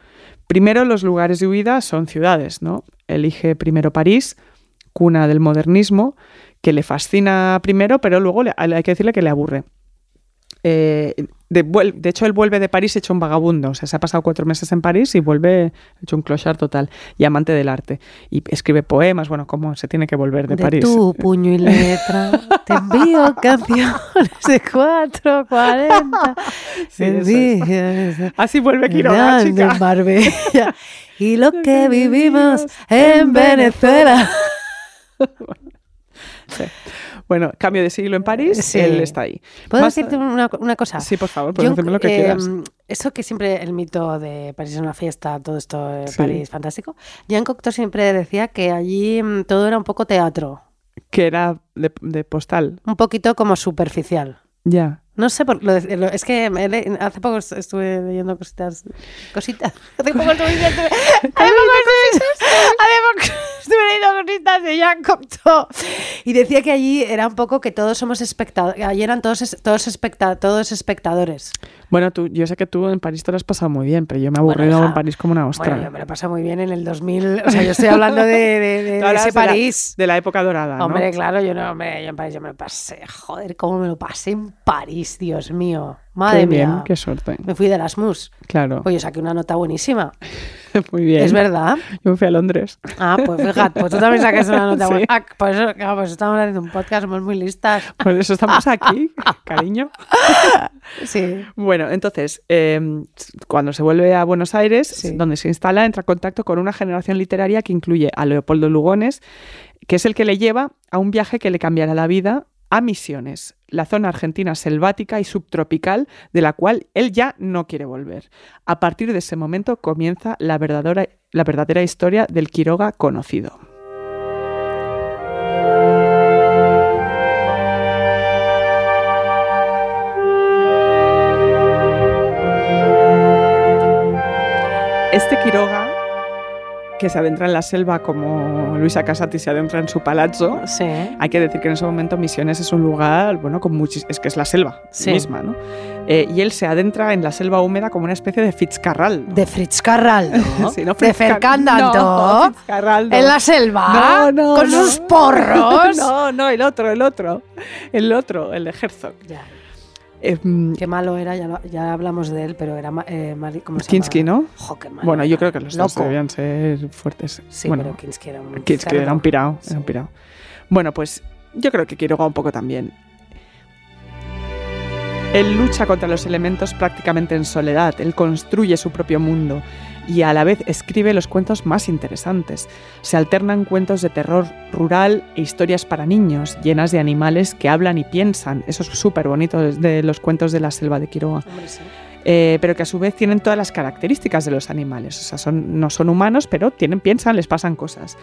Primero, los lugares de huida son ciudades, ¿no? Elige primero París, cuna del modernismo, que le fascina primero, pero luego le- hay que decirle que le aburre. Eh, de, de hecho, él vuelve de París hecho un vagabundo. O sea, se ha pasado cuatro meses en París y vuelve hecho un clochard total y amante del arte. Y escribe poemas, bueno, como se tiene que volver de, De París. tu puño y letra te envío canciones de 440. Sí, es. Así vuelve Quiroga, chica. Marbella. Y lo que vivimos en Venezuela. Sí. Bueno, cambio de siglo en París, Sí. él está ahí. ¿Puedo Más- decirte una, una cosa? Sí, por favor, puedes decirme lo que eh, quieras. Eso que siempre el mito de París es una fiesta, todo esto de Sí. París fantástico. Jean Cocteau siempre decía que allí mm, todo era un poco teatro, Que era de, de postal. un poquito como superficial. Ya. No sé, por, lo de- lo- es que me hace poco est- estuve leyendo cositas. Cositas. Hace poco estuve leyendo. hace poco estuve- hace poco estuve leyendo cositas de Jean Cocteau. Y decía que allí era un poco que todos somos espectadores. Allí eran todos, todos, especta, todos espectadores. Bueno, tú, yo sé que tú en París te lo has pasado muy bien, pero yo me he aburrido en París como una ostra. Bueno, yo me lo paso muy bien en el 2000. O sea, yo estoy hablando de, de- de- ese la- París. De la, época dorada, ¿no? Hombre, claro, yo no, hombre, yo en París yo me lo pasé. Joder, cómo me lo pasé en París, Dios mío. Madre Qué bien, mía. qué suerte. Me fui de Erasmus. Claro, Oye, saqué una nota buenísima. muy bien. Es verdad. Yo me fui a Londres. Ah, pues fíjate, pues tú también sacaste una nota Sí. buena. Ah, por eso, claro, pues estamos haciendo un podcast, somos muy listas. Por eso estamos aquí, cariño. Sí. Bueno, entonces, eh, cuando se vuelve a Buenos Aires, Sí. donde se instala, entra en contacto con una generación literaria que incluye a Leopoldo Lugones, que es el que le lleva a un viaje que le cambiará la vida a Misiones, la zona argentina selvática y subtropical de la cual él ya no quiere volver. A partir de ese momento comienza la verdadera, la verdadera historia del Quiroga conocido. Este Quiroga, que se adentra en la selva como Luisa Casati se adentra en su palazzo, Sí. hay que decir que en ese momento Misiones es un lugar, bueno, con muchis es que es la selva Sí. misma, ¿no? Eh, y él se adentra en la selva húmeda como una especie de Fitzcarral. ¿no? De Fritz Carraldo. Sí, no, de Fernando. No, Fitzcarraldo. En la selva. No, no, Con sus porros. no, no, el otro, el otro. El otro, el de Herzog. Ya, Eh, mm, qué malo era, ya, lo- ya hablamos de él, pero era. Eh, ¿cómo se Kinski, llama? ¿no? Jo, qué malo bueno, yo creo que los dos debían ser fuertes. Sí, bueno, pero Kinski era un. Kinski era un pirao, Sí. era un pirao. Bueno, pues yo creo que Quiroga un poco también. Él lucha contra los elementos prácticamente en soledad, él construye su propio mundo y a la vez escribe los cuentos más interesantes. Se alternan cuentos de terror rural e historias para niños, llenas de animales que hablan y piensan. Eso es súper bonito de los cuentos de la selva de Quiroga. Eh, pero que a su vez tienen todas las características de los animales. O sea, son, no son humanos, pero tienen, piensan, les pasan cosas.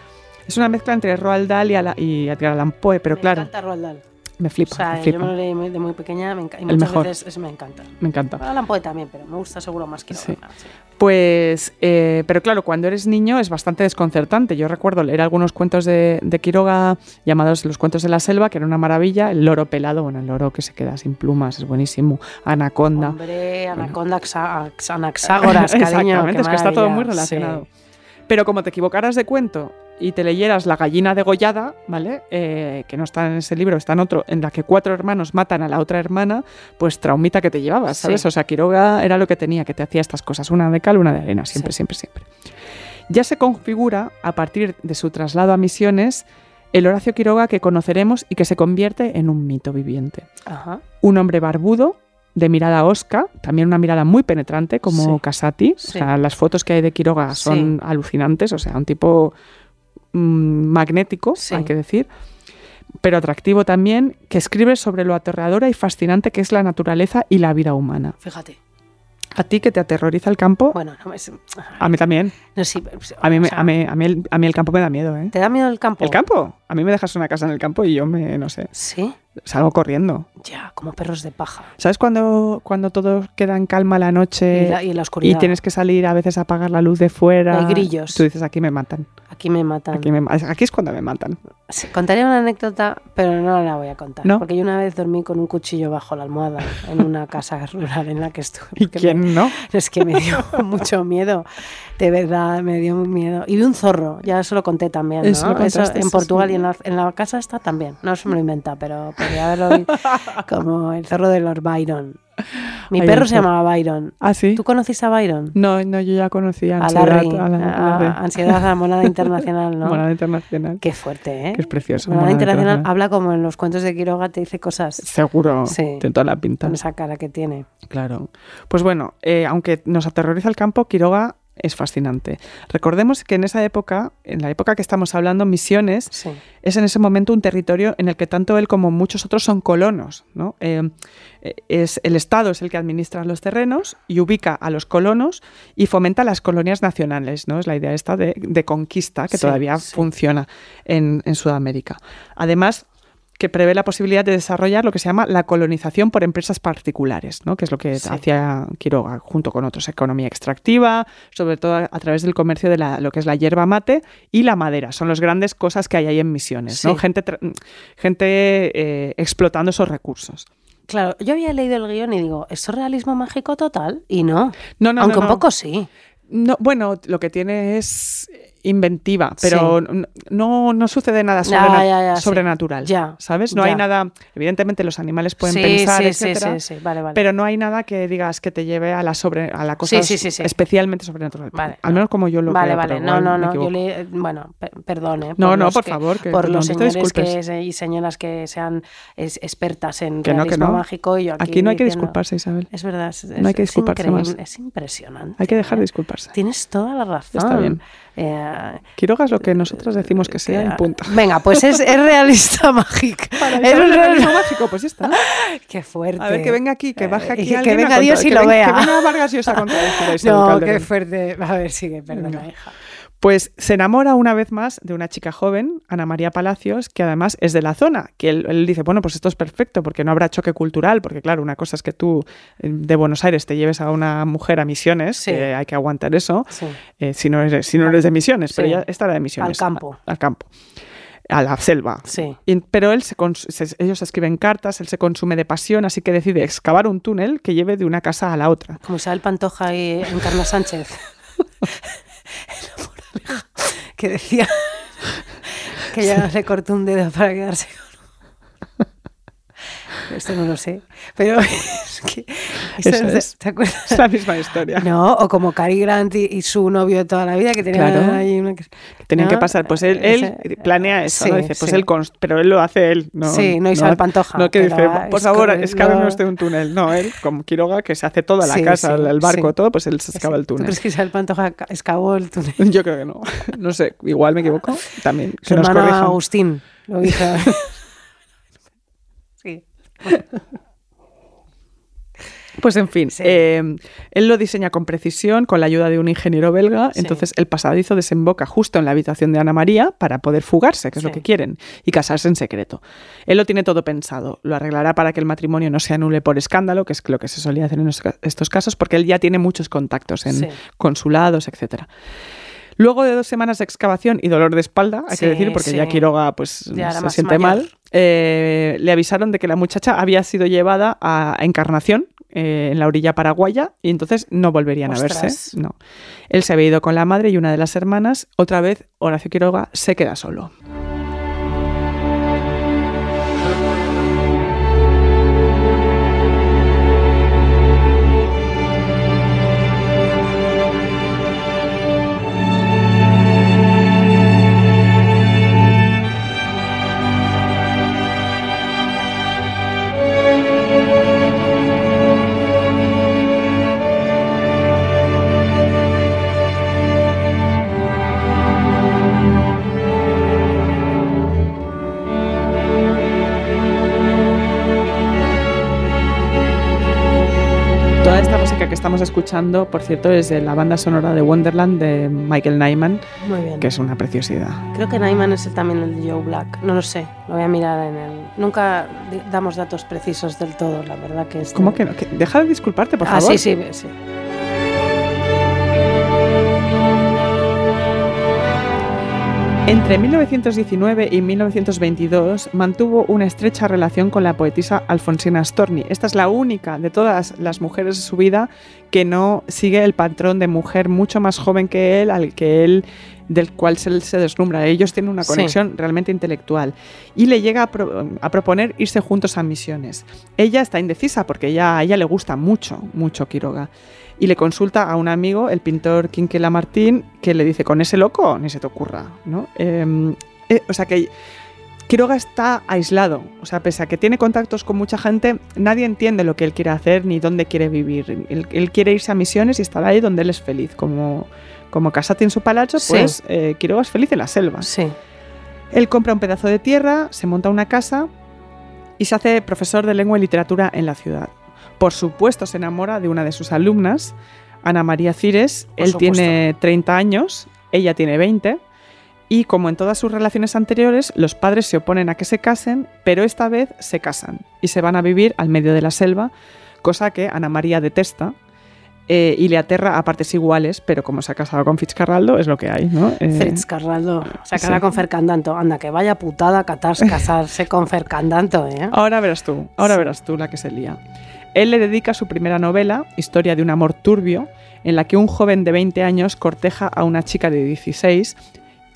Es una mezcla entre Roald Dahl y, Ala- y Edgar Allan Poe, pero me claro, encanta Roald Dahl. Me flipa, O sea, me yo me lo leí de muy pequeña me y El muchas mejor. veces eso me encanta. Me encanta. Alan Poe también, pero me gusta seguro más que Sí. Pues, eh, pero claro, cuando eres niño es bastante desconcertante. Yo recuerdo leer algunos cuentos de, de Quiroga llamados Los cuentos de la selva, que era una maravilla. El loro pelado, bueno, el loro que se queda sin plumas, es buenísimo. Anaconda. Hombre, Anaconda, Ax- Anaxágoras, cariño. Exactamente, es que está todo muy relacionado. Pero como te equivocaras de cuento y te leyeras La gallina degollada, ¿vale? Eh, que no está en ese libro, está en otro, en la que cuatro hermanos matan a la otra hermana, pues traumita que te llevabas, ¿sabes? Sí. O sea, Quiroga era lo que tenía, que te hacía estas cosas, una de cal, una de arena, siempre, Sí. siempre, siempre. Ya se configura, a partir de su traslado a Misiones, el Horacio Quiroga que conoceremos y que se convierte en un mito viviente Ajá. un hombre barbudo, de mirada osca, también una mirada muy penetrante como Sí. Casati. O sea, las fotos que hay de Quiroga son alucinantes, o sea, un tipo mm, magnético, Sí. hay que decir, pero atractivo también, que escribe sobre lo aterradora y fascinante que es la naturaleza y la vida humana. Fíjate. ¿A ti que te aterroriza el campo? Bueno, no me. A mí también. No, sí, A mí, o me- sea, a, mí, a, mí el, a mí el campo me da miedo, ¿eh? ¿Te da miedo el campo? ¿El campo? A mí me dejas una casa en el campo y yo me, no sé, Sí. Salgo corriendo. Ya, como perros de paja. ¿Sabes cuando, cuando todo queda en calma la noche y, la, y la oscuridad. y tienes que salir a veces a apagar la luz de fuera? Hay grillos. Tú dices, aquí me matan. Aquí me matan. Aquí, me aquí es cuando me matan. Sí, Contaría una anécdota, pero no la voy a contar. ¿No? Porque yo una vez dormí con un cuchillo bajo la almohada en una casa rural en la que estuve. ¿Y quién me- no? Es que me dio mucho miedo. De verdad, me dio miedo. Y vi un zorro, ya eso lo conté también. ¿no? Eso lo contaste, en Portugal sí. y en la, en la casa está también. No se me lo inventa, pero podría haberlo oído como el zorro de Lord Byron. Mi perro se llamaba Byron. ¿Ah, sí? ¿Tú conociste a Byron? No, no, yo ya conocía A ansiedad. Larry, a la- a- a- ansiedad a la monada internacional, ¿no? Monada internacional. Qué fuerte, ¿eh? Que es precioso. Monada Monada internacional internacional. habla como en los cuentos de Quiroga, te dice cosas Seguro. Sí. Tiene toda la pinta. con esa cara que tiene. Claro. Pues bueno, eh, aunque nos aterroriza el campo, Quiroga es fascinante. Recordemos que en esa época, en la época que estamos hablando, Misiones, Sí. es en ese momento un territorio en el que tanto él como muchos otros son colonos. ¿no? Eh, eh, es, el Estado es el que administra los terrenos y ubica a los colonos y fomenta las colonias nacionales. ¿no? Es la idea esta de, de conquista que Sí, todavía sí. funciona en, en Sudamérica. Además, que prevé la posibilidad de desarrollar lo que se llama la colonización por empresas particulares, ¿no? que es lo que Sí. hacía Quiroga junto con otros, economía extractiva, sobre todo a, a través del comercio de la- lo que es la hierba mate y la madera. Son las grandes cosas que hay ahí en Misiones, ¿no? Gente, gente eh, explotando esos recursos. Claro, yo había leído el guion y digo, ¿esto es realismo mágico total? Y no. No, no, Aunque no, un poco sí. No, bueno, lo que tiene es inventiva, pero Sí. no, no sucede nada Ya, sobrena- ya, ya, sí. sobrenatural. Ya, ¿Sabes? No ya. hay nada. Evidentemente, los animales pueden sí, pensar, sí, sí, etcétera, sí, sí, vale, vale. pero no hay nada que digas que te lleve a la sobre a la cosa Sí, sí, sí, sí. especialmente sobrenatural. Vale, Al no. menos como yo lo vale, creo, vale, pero no, no, no, yo le, bueno, per- perdone. No, no, los por que- favor, que- por que los no señores que y señoras que sean es- expertas en Que no, que realismo no. mágico y yo aquí, Aquí no hay que diciendo- disculparse, Isabel. Es verdad, es, No hay que disculparse más. es impresionante. Hay que dejar ¿eh? de disculparse. Tienes toda la razón. Está bien. Eh, Quiroga es lo que nosotros decimos que sea y punto. Venga, pues es, es realista mágico. Es real- realismo mágico, pues ya está. Qué fuerte. A ver, que venga aquí, que baje Eh, aquí que a venga Dios y que lo vea. Que venga Vargas Llosa a contradecir a Isabel No, qué fuerte. A ver, sigue, perdona, Venga. hija. Pues se enamora una vez más de una chica joven, Ana María Palacios, que además es de la zona. Que él, él dice, bueno, pues esto es perfecto, porque no habrá choque cultural, porque claro, una cosa es que tú eh, de Buenos Aires te lleves a una mujer a Misiones, Sí. que hay que aguantar eso, Sí. eh, si, no eres, si no eres de Misiones, pero ya esta era de Misiones. Al campo. A- al campo. A la selva. Sí. Y- pero él se cons- se- ellos escriben cartas, él se consume de pasión, así que decide excavar un túnel que lleve de una casa a la otra. Como Isabel Pantoja y Encarna Sánchez. Que decía que ya le cortó un dedo para quedarse. Esto no lo sé. Pero es que Eso es es. ¿Te acuerdas? Es la misma historia. No, o como Cary Grant y, y su novio de toda la vida que tenían Claro. ahí una... Que Tenían que ¿no? pasar. Pues él, él Ese- planea eso, sí, ¿no? Dice, pues sí. él, cons- pero él lo hace él. No, Sí, no Isabel Pantoja, No que que dice, por favor, escorriendo". excávenos de un túnel. No, él, como Quiroga, que se hace toda la Sí, casa, el barco, todo, pues él se excava el ¿Tú túnel. crees que Isabel Pantoja ca- excavó el túnel? Yo creo que no. No sé, igual me equivoco. También. Su Que nos hermano corrijan. Agustín lo hizo. Pues en fin, Sí. eh, él lo diseña con precisión con la ayuda de un ingeniero belga. Sí. Entonces el pasadizo desemboca justo en la habitación de Ana María para poder fugarse, que es lo que quieren, y casarse en secreto. Él lo tiene todo pensado. Lo arreglará para que el matrimonio no se anule por escándalo, que es lo que se solía hacer en estos- casos, porque él ya tiene muchos contactos en consulados, etcétera. Luego de dos semanas de excavación y dolor de espalda, hay Sí, que decir, porque sí. ya Quiroga pues, Ya se siente mayor. mal, eh, le avisaron de que la muchacha había sido llevada a Encarnación, eh, en la orilla paraguaya, y entonces no volverían a verse. No. Él se había ido con la madre y una de las hermanas. Otra vez, Horacio Quiroga se queda solo. Que estamos escuchando, por cierto, es de la banda sonora de Wonderland de Michael Nyman, Muy bien. que es una preciosidad. Creo que Nyman es el- también el de Joe Black. No lo sé. Lo voy a mirar en el. Nunca damos datos precisos del todo, la verdad que es. ¿Cómo que no? Que- Deja de disculparte, por ah, favor. sí, sí, sí. Entre 1919 y 1922 mantuvo una estrecha relación con la poetisa Alfonsina Storni. Esta es la única de todas las mujeres de su vida que no sigue el patrón de mujer mucho más joven que él, al que él del cual se, se deslumbra. Ellos tienen una Sí. conexión realmente intelectual y le llega a, pro- a proponer irse juntos a misiones. Ella está indecisa porque ella, a ella le gusta mucho, mucho Quiroga y le consulta a un amigo, el pintor Quinquela Martín, que le dice, con ese loco ni se te ocurra, ¿no? Eh, eh, o sea que Quiroga está aislado, o sea, pese a que tiene contactos con mucha gente, nadie entiende lo que él quiere hacer ni dónde quiere vivir. Él, él quiere irse a misiones y estar ahí donde él es feliz, como, como Casati en su palacio, Sí. pues eh, Quiroga es feliz en la selva. Sí. Él compra un pedazo de tierra, se monta una casa y se hace profesor de lengua y literatura en la ciudad. Por supuesto, se enamora de una de sus alumnas, Ana María Cires. Por Él supuesto. tiene 30 años, ella tiene 20. Y como en todas sus relaciones anteriores, los padres se oponen a que se casen, pero esta vez se casan y se van a vivir al medio de la selva, cosa que Ana María detesta eh, y le aterra a partes iguales, pero como se ha casado con Fitzcarraldo, es lo que hay, ¿no? Eh, Fritz Carraldo. Se acaba sí. con Fercandanto. Anda, que vaya putada catar- casarse con Fercandanto, ¿eh? Ahora verás tú, ahora Sí. verás tú la que se lía. Él le dedica su primera novela, Historia de un amor turbio, en la que un joven de 20 años corteja a una chica de 16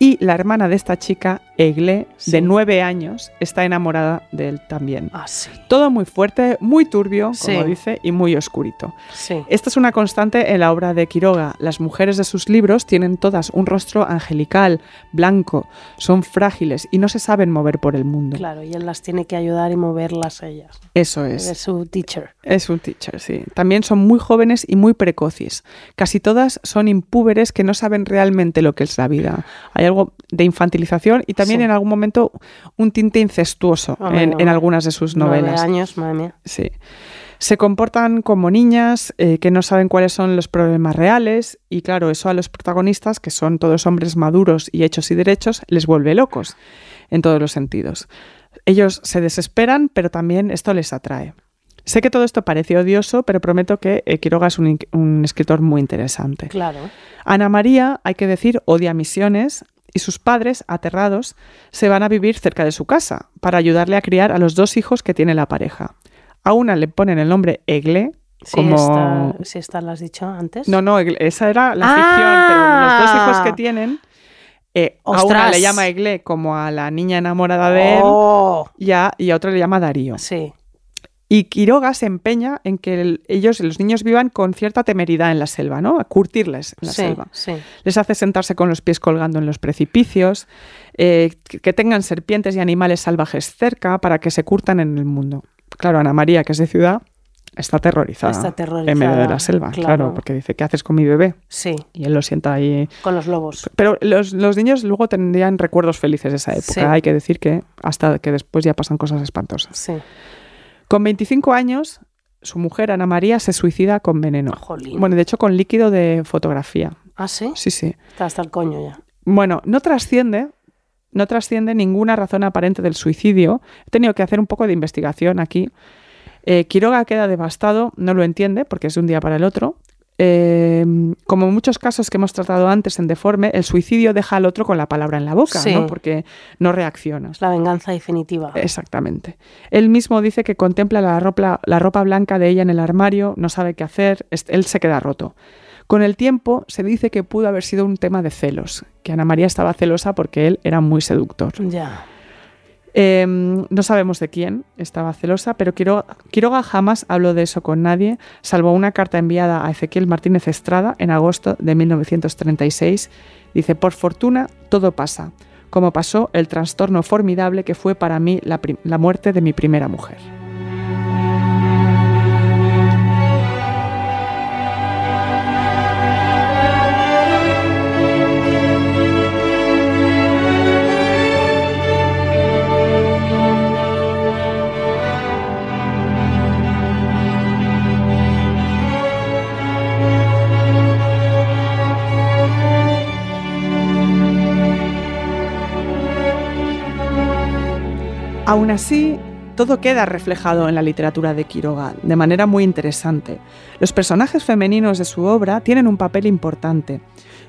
y la hermana de esta chica, Egle, Sí. de 9 años, está enamorada de él también. Ah, sí. Todo muy fuerte, muy turbio, como dice, y muy oscurito. Sí. Esta es una constante en la obra de Quiroga. Las mujeres de sus libros tienen todas un rostro angelical, blanco, son frágiles y no se saben mover por el mundo. Claro, y él las tiene que ayudar y moverlas ellas. Eso Es es. su teacher. Es un teacher, sí. También son muy jóvenes y muy precoces. Casi todas son impúberes que no saben realmente lo que es la vida. Hay algo de infantilización y también Sí. en algún momento un tinte incestuoso en, no. en algunas de sus Nueve novelas. años, madre mía. Sí. Se comportan como niñas eh, que no saben cuáles son los problemas reales y claro, eso a los protagonistas, que son todos hombres maduros y hechos y derechos, les vuelve locos en todos los sentidos. Ellos se desesperan, pero también esto les atrae. Sé que todo esto parece odioso, pero prometo que eh, Quiroga es un, un escritor muy interesante. Claro. Ana María, hay que decir, odia misiones y sus padres, aterrados, se van a vivir cerca de su casa para ayudarle a criar a los dos hijos que tiene la pareja. A una le ponen el nombre Egle, Sí, como... esta, sí, esta la has dicho antes. No, no, esa era la Ah. ficción, pero los dos hijos que tienen, eh, a una le llama Egle como a la niña enamorada de él Oh, y a, y a otro le llama Darío. sí. Y Quiroga se empeña en que el- ellos, los niños, vivan con cierta temeridad en la selva, ¿no? A curtirles en la sí, selva. sí. Les hace sentarse con los pies colgando en los precipicios, eh, que tengan serpientes y animales salvajes cerca para que se curtan en el mundo. Claro, Ana María, que es de ciudad, está aterrorizada, Está aterrorizada, en medio de la selva, claro. claro. porque dice, ¿qué haces con mi bebé? Sí, Y él lo sienta ahí. con los lobos. Pero los, los niños luego tendrían recuerdos felices de esa época. Sí. Hay que decir que hasta que después ya pasan cosas espantosas. Sí. Con 25 años, su mujer, Ana María, se suicida con veneno. Jolín. Bueno, de hecho, con líquido de fotografía. ¿Ah, sí? Sí, sí. Está hasta el coño ya. Bueno, no trasciende, no trasciende ninguna razón aparente del suicidio. He tenido que hacer un poco de investigación aquí. Eh, Quiroga queda devastado, no lo entiende porque es de un día para el otro. Eh, como en muchos casos que hemos tratado antes en Deforme, el suicidio deja al otro con la palabra en la boca, Sí. ¿no? porque no reacciona. Es la venganza definitiva. Exactamente. Él mismo dice que contempla la ropa, la ropa blanca de ella en el armario, no sabe qué hacer, él se queda roto. Con el tiempo se dice que pudo haber sido un tema de celos, que Ana María estaba celosa porque él era muy seductor. Ya. Eh, no sabemos de quién estaba celosa, pero Quiroga, jamás habló de eso con nadie, salvo una carta enviada a Ezequiel Martínez Estrada en agosto de 1936. Dice, por fortuna, todo pasa, como pasó el trastorno formidable que fue para mí la muerte de mi primera mujer. Aún así, todo queda reflejado en la literatura de Quiroga de manera muy interesante. Los personajes femeninos de su obra tienen un papel importante.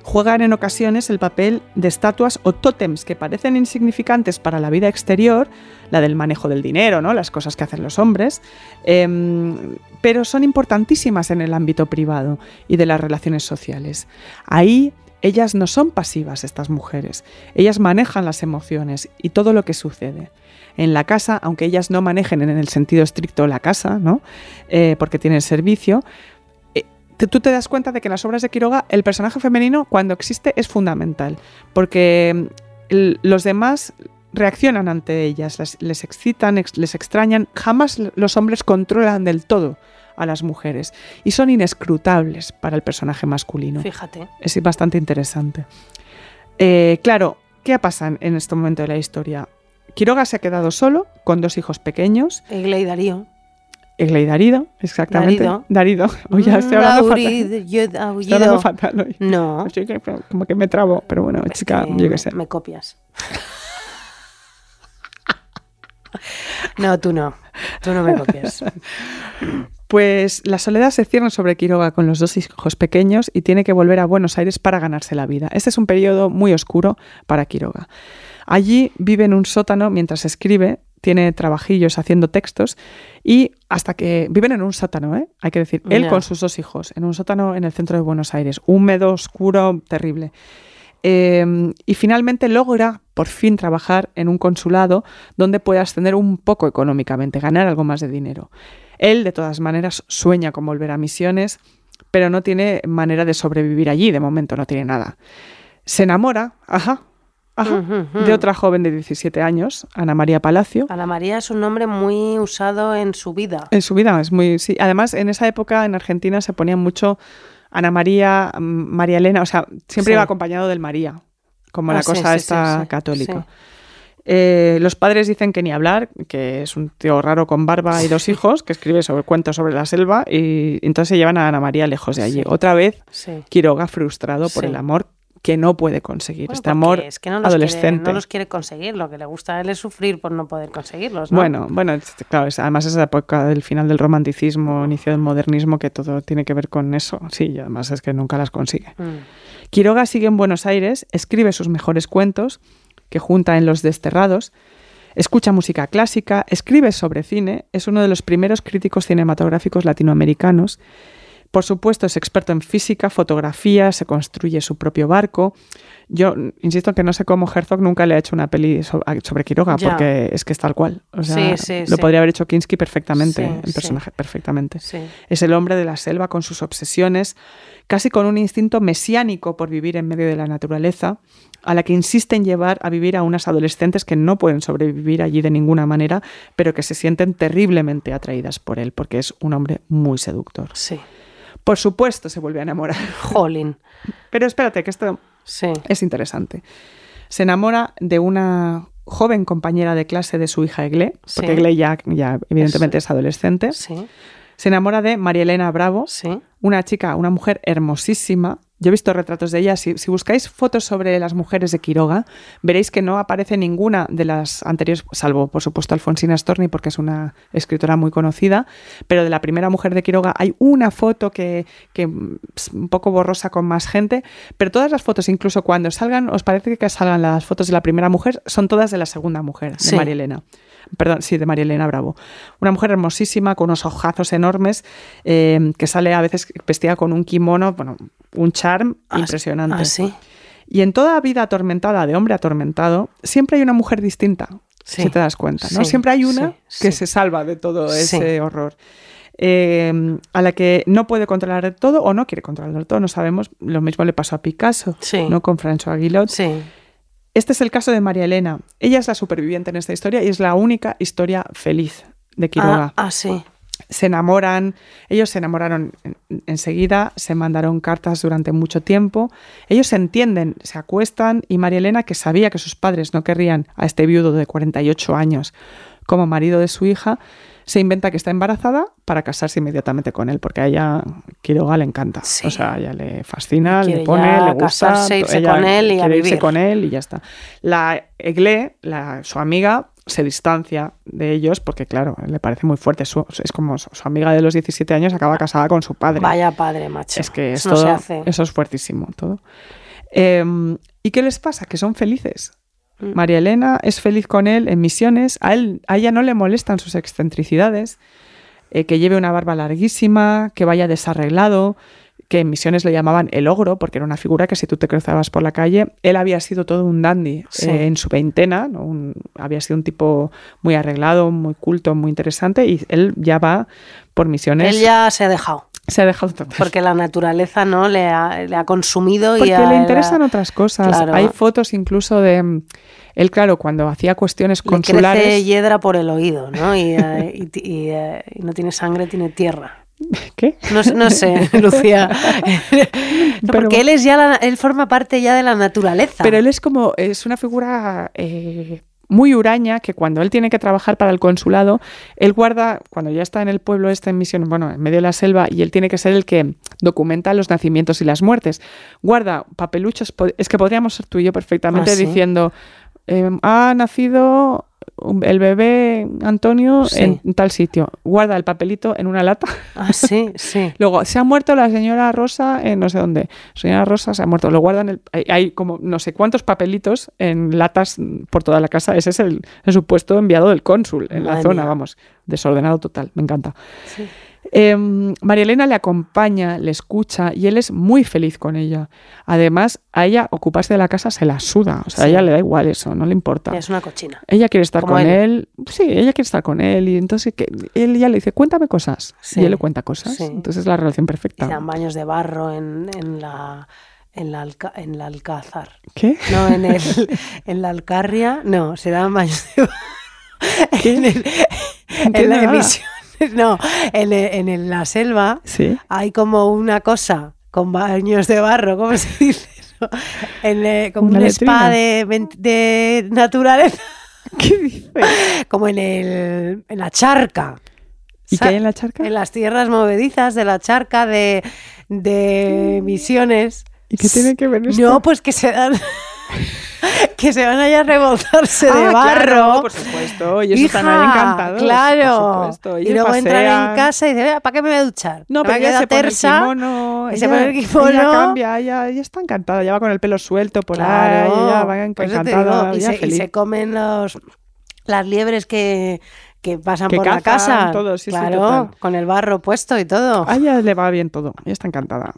Juegan en ocasiones el papel de estatuas o tótems que parecen insignificantes para la vida exterior, la del manejo del dinero, ¿no? las cosas que hacen los hombres, em, pero son importantísimas en el ámbito privado y de las relaciones sociales. Ahí ellas no son pasivas, estas mujeres. Ellas manejan las emociones y todo lo que sucede. En la casa, aunque ellas no manejen en el sentido estricto la casa, ¿no? Eh, porque tienen servicio, eh, tú te das cuenta de que en las obras de Quiroga el personaje femenino, cuando existe, es fundamental. Porque mm, los demás reaccionan ante ellas, las- les excitan, ex- les extrañan. Jamás los hombres controlan del todo a las mujeres y son inescrutables para el personaje masculino Fíjate. es bastante interesante. Eh, claro, ¿qué pasa en este momento de la historia? Quiroga se ha quedado solo, con dos hijos pequeños, Egle y Darío. Egle y Darido, exactamente. Darido. Darido. Oye, ya estoy hablando fatal. Yo- Estoy hablando fatal hoy. No. Como que me trabo, pero bueno, es chica, que yo qué sé. Me copias. No, tú no. Tú no me copias. Pues la soledad se cierne sobre Quiroga con los dos hijos pequeños y tiene que volver a Buenos Aires para ganarse la vida. Este es un periodo muy oscuro para Quiroga. Allí vive en un sótano mientras escribe, tiene trabajillos haciendo textos y hasta que viven en un sótano, ¿eh? hay que decir, él con sus dos hijos, en un sótano en el centro de Buenos Aires, húmedo, oscuro, terrible. Eh, y finalmente logra por fin trabajar en un consulado donde puede ascender un poco económicamente, ganar algo más de dinero. Él, de todas maneras, sueña con volver a misiones, pero no tiene manera de sobrevivir allí, de momento no tiene nada. Se enamora, ajá, ajá, de otra joven de 17 años, Ana María Palacio. Ana María es un nombre muy usado en su vida. En su vida es muy... Sí. Además, en esa época en Argentina se ponía mucho Ana María, mm, María Elena, o sea, siempre Sí. iba acompañado del María, como Ah, la sí, cosa sí, esta católica. Eh, los padres dicen que ni hablar, que es un tío raro con barba y dos hijos, que escribe sobre cuentos sobre la selva, y entonces se llevan a Ana María lejos de allí. Otra vez. Quiroga frustrado por el amor que no puede conseguir, Bueno, este amor es que no adolescente. Quiere, no los quiere conseguir. Lo que le gusta a él es sufrir por no poder conseguirlos. ¿no? Bueno, bueno, claro, es- además es la época del final del romanticismo, inicio del modernismo, que todo tiene que ver con eso. Sí, y además es que nunca las consigue. Mm. Quiroga sigue en Buenos Aires, escribe sus mejores cuentos, que junta en Los Desterrados, escucha música clásica, escribe sobre cine, es uno de los primeros críticos cinematográficos latinoamericanos, Por supuesto, es experto en física, fotografía, se construye su propio barco. Yo insisto que no sé cómo Herzog nunca le ha hecho una peli sobre Quiroga, Ya. porque es que es tal cual. O sea, Sí, sí, lo sí. podría haber hecho Kinski perfectamente, el personaje perfectamente. Sí. Es el hombre de la selva con sus obsesiones, casi con un instinto mesiánico por vivir en medio de la naturaleza, a la que insiste en llevar a vivir a unas adolescentes que no pueden sobrevivir allí de ninguna manera, pero que se sienten terriblemente atraídas por él, porque es un hombre muy seductor. Sí. Por supuesto se vuelve a enamorar. Jolín. Pero espérate, que esto Sí. es interesante. Se enamora de una joven compañera de clase de su hija Egle, porque Sí. Egle ya, ya evidentemente es adolescente. Sí. Se enamora de María Elena Bravo, Sí. una chica, una mujer hermosísima. Yo he visto retratos de ella. Si, si buscáis fotos sobre las mujeres de Quiroga, veréis que no aparece ninguna de las anteriores, salvo por supuesto Alfonsina Storni, porque es una escritora muy conocida. Pero de la primera mujer de Quiroga hay una foto que, que es un poco borrosa con más gente. Pero todas las fotos, incluso cuando salgan, os parece que salgan las fotos de la primera mujer, son todas de la segunda mujer, de Sí. María Elena. Perdón, sí, de María Elena Bravo. Una mujer hermosísima, con unos ojazos enormes, eh, que sale a veces vestida con un kimono, bueno, un charm Ah, impresionante. Ah, sí. Y en toda vida atormentada de hombre atormentado, siempre hay una mujer distinta, Sí. si te das cuenta. ¿no? Sí, siempre hay una que se salva de todo ese horror. Eh, a la que no puede controlar todo o no quiere controlar todo, no sabemos. Lo mismo le pasó a Picasso. ¿no? Con François Guillot. Sí. Este es el caso de María Elena. Ella es la superviviente en esta historia y es la única historia feliz de Quiroga. Ah, ah, sí. Se enamoran, ellos se enamoraron en- enseguida, se mandaron cartas durante mucho tiempo. Ellos se entienden, se acuestan y María Elena, que sabía que sus padres no querrían a este viudo de 48 años como marido de su hija, se inventa que está embarazada para casarse inmediatamente con él, porque a ella Quiroga le encanta. Sí. O sea, a ella le fascina, Quiere le pone, le gusta. casarse, irse ella con él y a quiere irse con él y ya está. La Egle, la, su amiga, se distancia de ellos porque, claro, le parece muy fuerte. Su- es como su, su amiga de los 17 años acaba casada con su padre. Vaya padre, macho. Es que es Eso no todo- se hace. eso es fuertísimo todo. Eh, ¿Y qué les pasa? Que son felices. Mm. María Elena es feliz con él en misiones. A, él, a ella no le molestan sus excentricidades. eh, que lleve una barba larguísima, que vaya desarreglado, que en misiones le llamaban el ogro, porque era una figura que si tú te cruzabas por la calle, él había sido todo un dandy Sí. eh, en su veintena, ¿no? Un- había sido un tipo muy arreglado, muy culto, muy interesante, y él ya va por misiones. Él ya se ha dejado. Se ha dejado total. Porque la naturaleza no le ha, le ha consumido y Porque a- le interesan otras cosas. Claro. Hay fotos incluso de mm, él, claro, cuando hacía cuestiones le crece consulares. hiedra por el oído, ¿no? Y, eh, y y, eh, y no tiene sangre, tiene tierra. ¿Qué? No, sé- no sé, Lucía. No, Pero- porque él es ya la- él forma parte ya de la naturaleza. Pero él es como, es una figura eh, muy huraña que cuando él tiene que trabajar para el consulado, él guarda, cuando ya está en el pueblo este en misión, bueno, en medio de la selva, y él tiene que ser el que documenta los nacimientos y las muertes, guarda papeluchos, es que podríamos ser tú y yo perfectamente Ah, ¿sí? diciendo, eh, ha nacido el bebé Antonio Sí. en tal sitio, guarda el papelito en una lata. Ah, sí, sí. Luego, se ha muerto la señora Rosa en no sé dónde. Señora Rosa se ha muerto. Lo guardan. el- hay, hay como no sé cuántos papelitos en latas por toda la casa. Ese es el, el supuesto enviado del cónsul en la zona, mía. vamos. Desordenado total. Me encanta. Sí. Eh, María Elena le acompaña, le escucha y él es muy feliz con ella. Además, a ella ocuparse de la casa se la suda. O sea, a ella le da igual eso, no le importa. Es una cochina. Ella quiere estar Como con él. él. Sí, ella quiere estar con él. Y entonces que, él ya le dice, cuéntame cosas. Sí. Y él le cuenta cosas. Sí. Entonces es la relación Y perfecta. se dan baños de barro en, en la en la, alca- en la alcázar. ¿Qué? No, en, el, en la alcarria. No, se dan baños de barro. En, el- en la emisión. No, en, en la selva Sí. hay como una cosa con baños de barro, ¿cómo se dice eso? En, eh, como Una un spa de, naturaleza, ¿Qué dice? como en, el, en la charca. ¿Y qué hay en la charca? En las tierras movedizas de la charca de, de Misiones. ¿Y qué tiene que ver esto? No, pues que se dan. que se van allá a revoltarse de Ah, barro. claro, por supuesto. Y eso están encantados. Claro. Por supuesto. y luego entran en casa y dicen, ¿para qué me voy a duchar? No, pero ella se pone el tersa. kimono. y se ella- pone el kimono. Ella cambia, ella, ella está encantada. Ella va con el pelo suelto por ahí. Ella va encantada. digo, y, ella se, y se comen los, las liebres que, que pasan Que por la casa. todo, sí, claro, con el barro puesto y todo. A ella le va bien todo, ella está encantada.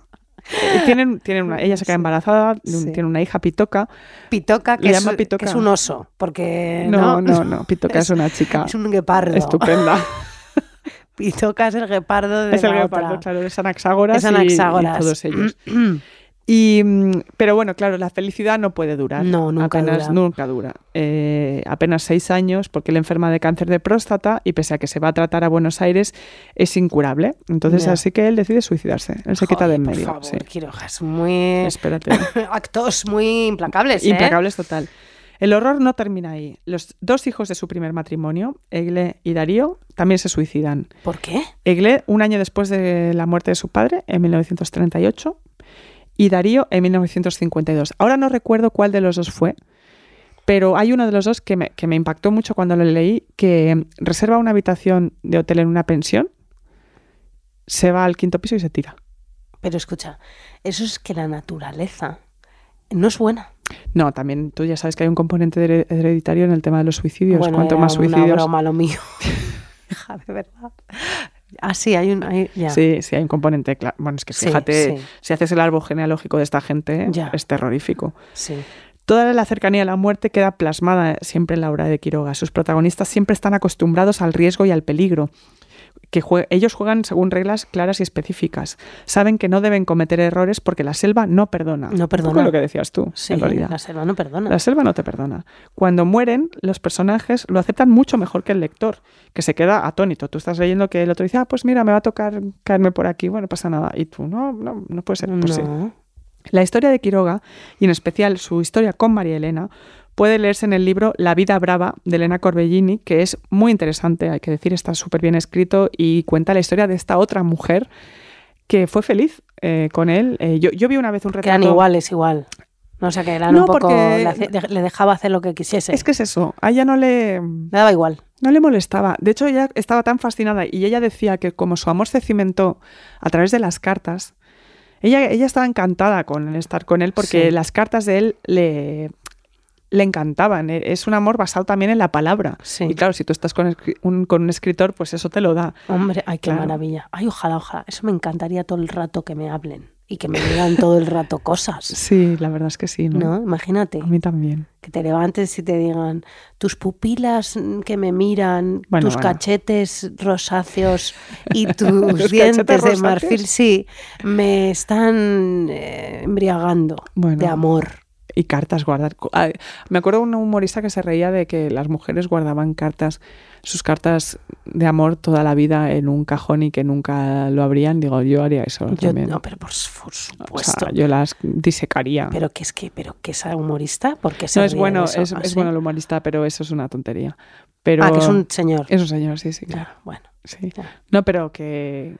Eh, Tienen, tienen una, ella se queda embarazada, Sí. tiene una hija pitoca. Pitoca, que, Le es, llama que Pitoca. es un oso, porque No, no, no, Pitoca es, Es- una chica es un guepardo. estupenda. Pitoca es el guepardo de es el la guepardo, otra. claro, es Anaxágoras, Es y- Anaxágoras. y todos ellos. Y, mm, pero bueno, claro, la felicidad no puede durar. No, nunca apenas, dura. Nunca dura. Eh, apenas seis años, porque él enferma de cáncer de próstata y pese a que se va a tratar a Buenos Aires, es incurable. Entonces, así que él decide suicidarse. Él se quita de en medio. Por favor, sí. Muy... Espérate. Actos muy implacables, ¿eh? Implacables total. El horror no termina ahí. Los dos hijos de su primer matrimonio, Egle y Darío, también se suicidan. ¿Por qué? Egle un año después de la muerte de su padre, en 1938, y Darío en 1952. Ahora no recuerdo cuál de los dos fue, pero hay uno de los dos que me, que me impactó mucho cuando lo leí, que reserva una habitación de hotel en una pensión, se va al quinto piso y se tira. Pero escucha, eso es que la naturaleza no es buena. No, también tú ya sabes que hay un componente here- hereditario en el tema de los suicidios. bueno, Cuanto más una suicidios... broma lo mío. Hija, de verdad. Ah, sí, hay un... hay-. Sí, sí, hay un componente, claro. Bueno, es que Sí, fíjate, sí. si haces el árbol genealógico de esta gente, es terrorífico. sí. Toda la cercanía a la muerte queda plasmada siempre en la obra de Quiroga. Sus protagonistas siempre están acostumbrados al riesgo y al peligro. Que jue- ellos juegan según reglas claras y específicas. Saben que no deben cometer errores porque la selva no perdona. No perdona. lo que decías tú, Sí, en realidad. la selva no perdona. La selva no te perdona. Cuando mueren, los personajes lo aceptan mucho mejor que el lector, que se queda atónito. Tú estás leyendo que el otro dice, ah, pues mira, me va a tocar caerme por aquí, bueno, no pasa nada. Y tú, no, no, no puede ser. Pues sí. No. La historia de Quiroga, y en especial su historia con María Elena, puede leerse en el libro La vida brava de Elena Corbellini, que es muy interesante, hay que decir, está súper bien escrito y cuenta la historia de esta otra mujer que fue feliz eh, con él. Eh, yo, yo vi una vez un retrato... Quedan iguales igual. No sea, que eran No, un poco... porque- Le, dejaba hacer lo que quisiese. Es que es eso, a ella no le... Le daba igual. No le molestaba. De hecho, ella estaba tan fascinada y ella decía que como su amor se cimentó a través de las cartas, ella, ella estaba encantada con estar con él porque Sí. las cartas de él le, le encantaban. E- Es un amor basado también en la palabra. Sí. Y claro, si tú estás con, un, con un escritor, pues eso te lo da. Hombre, ay, qué Claro. maravilla. Ay, ojalá, ojalá. Eso me encantaría todo el rato que me hablen y que me digan todo el rato cosas. Sí, la verdad es que sí, ¿no? ¿No? Imagínate A mí también. que te levantes y te digan tus pupilas que me miran, Bueno, tus bueno. cachetes rosáceos y tus dientes de marfil, sí, me están eh, embriagando Bueno. de amor. Y cartas guardar. Me acuerdo de un humorista que se reía de que las mujeres guardaban cartas, sus cartas de amor toda la vida en un cajón y que nunca lo abrían. Digo, yo haría eso Yo, también. no, pero por, O supuesto. sea, yo las disecaría. Pero que es que, pero que es humorista, porque se no es bueno, eso? es, ¿Ah, es sí? bueno el humorista, pero eso es una tontería. Pero Ah, que es un señor. es un señor, sí, sí, claro. Bueno, Sí. No, pero que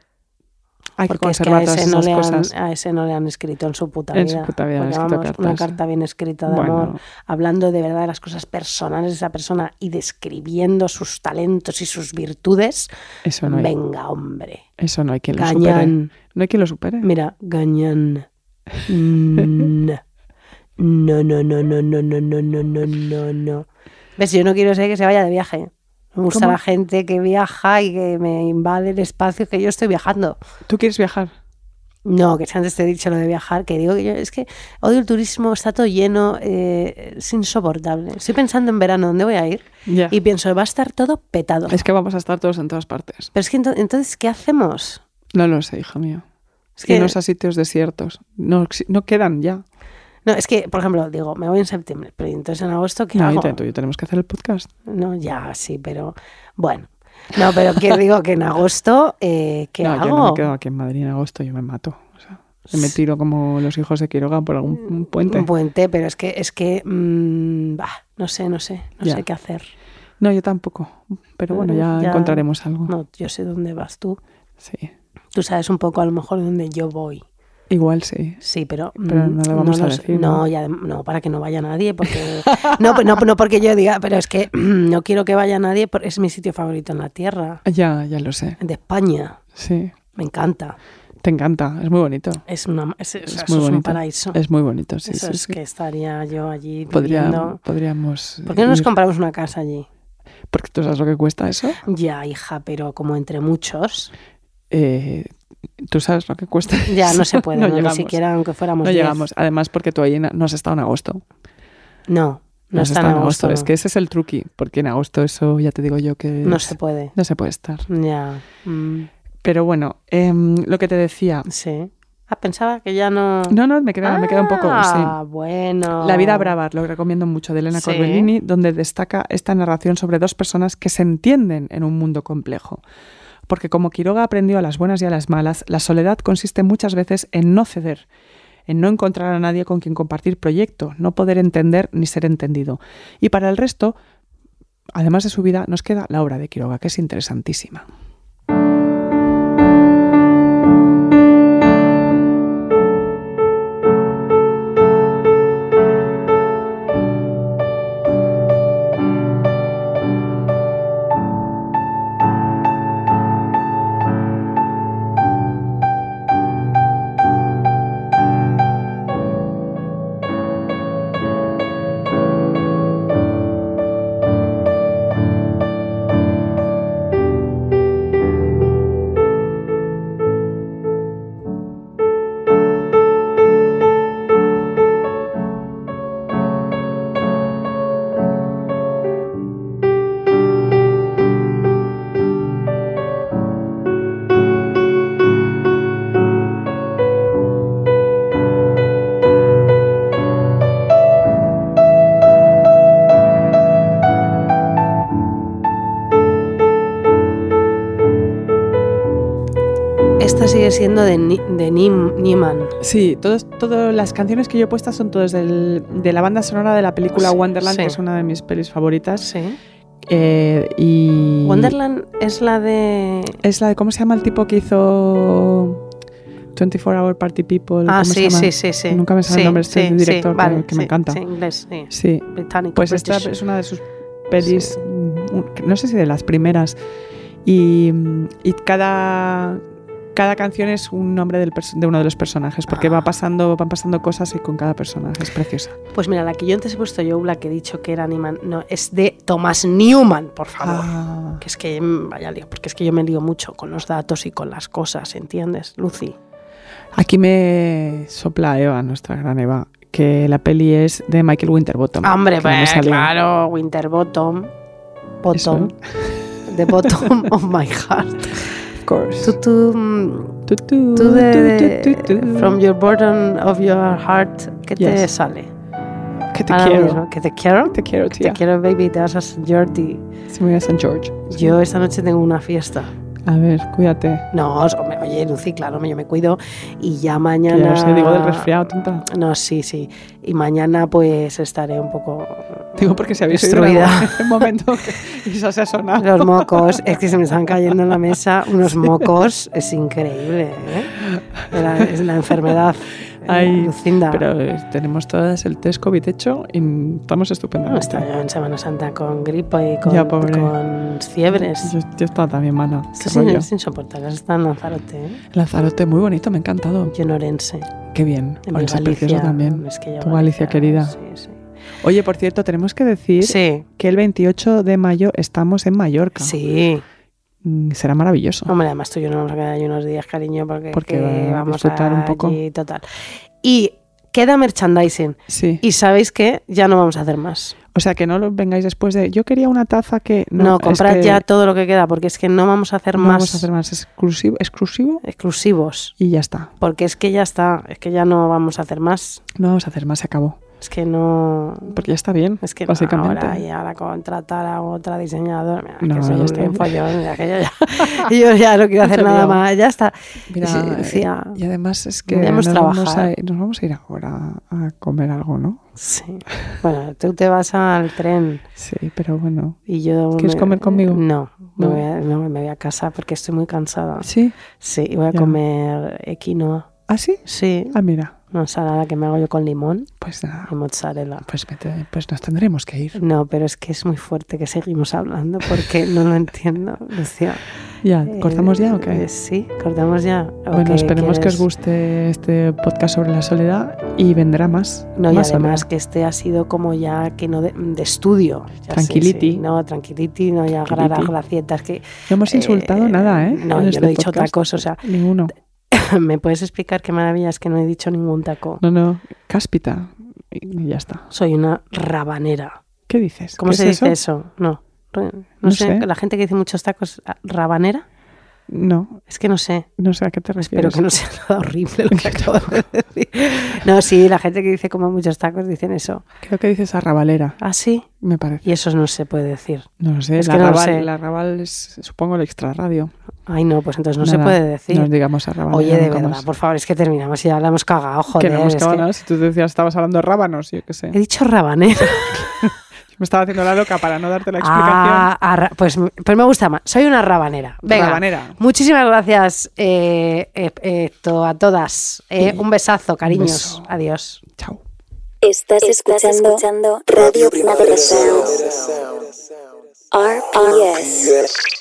hay que porque es que a todas ese, no le han, cosas. a ese no le han escrito en su puta En vida. su puta vida Porque, vamos, Una carta bien escrita de Bueno. amor, hablando de verdad de las cosas personales de esa persona y describiendo sus talentos y sus virtudes. Eso no hay, Venga, hombre. eso no hay quien lo supere. No hay quien lo supere. Mira, gañán. Mm. No, no, no, no, no, no, no, no, no, no, no. ¿Ves? Yo no quiero ser que se vaya de viaje. Me gusta ¿Cómo? la gente que viaja y que me invade el espacio que yo estoy viajando. ¿Tú quieres viajar? No, que si antes te he dicho lo de viajar, que digo que yo, es que odio el turismo, está todo lleno, eh, es insoportable. Estoy pensando en verano, ¿dónde voy a ir? Y pienso, va a estar todo petado. Es que vamos a estar todos en todas partes. Pero es que ento- entonces, ¿qué hacemos? No lo sé, hija mía. Es que, Irnos a sitios desiertos. No, no quedan ya. No, es que, por ejemplo, digo, me voy en septiembre, pero ¿y entonces en agosto qué No, hago? te- tú y yo tenemos que hacer el podcast. No, ya, sí, pero bueno. No, pero que digo que en agosto, eh, ¿qué no, hago? yo no me quedo aquí en Madrid en agosto, yo me mato. O sea, me tiro como los hijos de Quiroga por algún un puente. Un puente, pero es que, es que, mm, bah, no sé, no sé, no Ya. sé qué hacer. No, yo tampoco. Pero bueno, ya, Ya. encontraremos algo. No, yo sé dónde vas tú. Sí. Tú sabes un poco a lo mejor dónde yo voy. Igual sí. Sí, pero, Pero mm, no lo vamos a nos- decir, No, ya, no, para que no vaya nadie, porque no, no, no porque yo diga, pero es que no quiero que vaya nadie, porque es mi sitio favorito en la tierra, Ya, ya lo sé. de España. Sí. Me encanta. Te encanta. Es muy bonito. Es una, es, o sea, un paraíso. Es muy bonito, sí, eso sí, es sí. que estaría yo allí Podría- viviendo. podríamos. ¿Por qué no nos ir. compramos una casa allí? Porque tú sabes lo que cuesta eso. Ya, hija, pero como entre muchos, Eh, tú sabes lo que cuesta. ya no se puede, no, ni siquiera aunque fuéramos No diez. llegamos. Además, porque tú ahí no has estado en agosto. No, no, has está estado en agosto. Es que ese es el truqui. Porque en agosto eso ya te digo yo que no es- se puede. no se puede estar. Ya. mm, Pero bueno, em, lo que te decía. sí. Ah, pensaba que ya no. No, no, me queda, me queda un poco. sí. Ah, bueno. La vida brava, lo recomiendo mucho, de Elena Sí. Corbellini, donde destaca esta narración sobre dos personas que se entienden en un mundo complejo. Porque como Quiroga aprendió a las buenas y a las malas, la soledad consiste muchas veces en no ceder, en no encontrar a nadie con quien compartir proyecto, no poder entender ni ser entendido. Y para el resto, además de su vida, nos queda la obra de Quiroga, que es interesantísima. Sigue siendo de, Ni- de Niemann. Sí, todos, todas las canciones que yo he puesto son todas del- de la banda sonora de la película Sí, Wonderland, sí. que es una de mis pelis favoritas. Sí. Eh, y Wonderland es la de. Es la de, ¿cómo se llama el tipo que hizo 24 Hour Party People? Ah, ¿Cómo se sí, sí, sí, sí. Nunca me sale el nombre, este director que- vale, que me encanta. Sí, inglés, sí. Británico. pues esta es una de sus pelis, no sé si de las primeras. Y, y cada, cada canción es un nombre del de uno de los personajes, porque Ah. va pasando, van pasando cosas y con cada personaje. Es preciosa. Pues mira, la que yo antes he puesto yo, la que he dicho que era Niemann, no, es de Thomas Newman, por favor. Ah, Que es que, mm, vaya lío, porque es que yo me lío mucho con los datos y con las cosas, ¿entiendes, Lucy? aquí me sopla Eva, nuestra gran Eva, que la peli es de Michael Winterbottom. Hombre, pues claro, Winterbottom, Bottom, Eso. the bottom of my heart. Of course. Tú, tú, mm, Tu, tu, tú de, tu, tu, tu. from your bottom of your heart, ¿qué te Yes. sale? Que te Ahora quiero. mismo, ¿Que te quiero? Te quiero, Te tía. quiero, baby, te vas a St. Jordi. Si me voy a St. George. Yo esta noche tengo una fiesta. A ver, cuídate. No, oye, Lucy, claro, yo me cuido. Y ya mañana. No sé, digo del resfriado, tonta. No, sí, sí. Y mañana, pues estaré un poco. Digo porque habéis oído Destruida. en un momento que eso se ha sonado. Los mocos, es que se me están cayendo en la mesa unos mocos, es increíble, ¿eh? Es la enfermedad. Ay, Lucinda. Pero eh, tenemos todas el test COVID hecho y estamos No, estupendamente. estaba yo en Semana Santa con gripe y con, Ya, con fiebres. Yo, yo estaba también mala. Rollo. es insoportable. Está en Lanzarote, ¿eh? Lanzarote, muy bonito, me ha encantado. Yo en Orense. Qué bien. En Orense Galicia. precioso también. Es que Tu Galicia querida. Sí, sí. Oye, por cierto, tenemos que decir Sí, que el 28 de mayo estamos en Mallorca. sí. Mm, Será maravilloso. Hombre, además tú y yo nos vamos a quedar ahí unos días, cariño, porque, Porque que va a vamos disfrutar un poco. allí, total. Y queda merchandising. Sí. Y sabéis que ya no vamos a hacer más. O sea, que no lo vengáis después de. Yo quería una taza que. No, No, es comprad que ya todo lo que queda, porque es que no vamos a hacer no más vamos a hacer más exclusivo, exclusivo exclusivos. y ya está. Porque es que ya está, es que ya no vamos a hacer más. No vamos a hacer más, se acabó. Es que no. Porque ya está bien, Es que no, ahora y ahora contratar a otra diseñadora, mira, No, que ya son está un follón, ya que yo ya, yo ya no quiero hacer nada más, ya está. Mira, Sí, eh, decía- y además es que nos vamos, a, nos vamos a ir ahora a comer algo, ¿no? Sí. Bueno, tú te vas al tren Sí, pero bueno. y yo... ¿Quieres comer conmigo? No, No. Me, voy a, no, me voy a casa porque estoy muy cansada. Sí, Sí, y voy a Ya. comer equinoa. ¿Ah, sí? Sí, Ah, mira. Una ensalada que me hago yo con limón Pues nada. y mozzarella. Pues, vete- pues nos tendremos que ir. No, pero es que es muy fuerte que seguimos hablando porque no lo entiendo, Lucía. Ya, ¿cortamos ya o Eh, qué? sí, cortamos ya. ¿O Bueno, esperemos que os guste este podcast sobre la soledad y vendrá más. No, y más además soledad. que este ha sido como ya que no de, de estudio. Ya Tranquility. sí. No, tranquility, no ya Tranquility. gracietas. Que, No hemos insultado eh, nada, ¿eh? No, yo este no he dicho otra cosa. O sea, Ninguno. ¿me puedes explicar qué maravilla es que no he dicho ningún taco? No, no. Cáspita. Y ya está. Soy una rabanera. ¿Qué dices? ¿Cómo ¿Qué se es dice eso? No. Re- No, No sé, sé. la gente que dice muchos tacos, ¿rabanera? No, Es que no sé. no sé a qué te Espero refieres. que no sea nada horrible lo que acabo de decir. No, sí, la gente que dice como muchos tacos dicen eso. Creo que dices arrabalera, Ah, sí. me parece. Y eso no se puede decir. No lo sé. Es la, que no lo arrabal, sé. la arrabal es, supongo, el extrarradio. Ay, no, pues entonces no se puede decir. No digamos arrabalera Oye, de verdad, más. por favor, es que terminamos y ya la hemos cagado, joder. que no hemos que-. Si tú decías estabas hablando de rábanos, yo qué sé. He dicho rabanera. Me estaba haciendo la loca para no darte la explicación. Ah, arra- pues, pues me gusta más. Soy una rabanera. Venga. Rabanera. Muchísimas gracias eh, eh, eh, to- a todas. Eh, un besazo, cariños. beso. Adiós. Chao. Estás, escuchando, Radio Primavera Sound. RPS.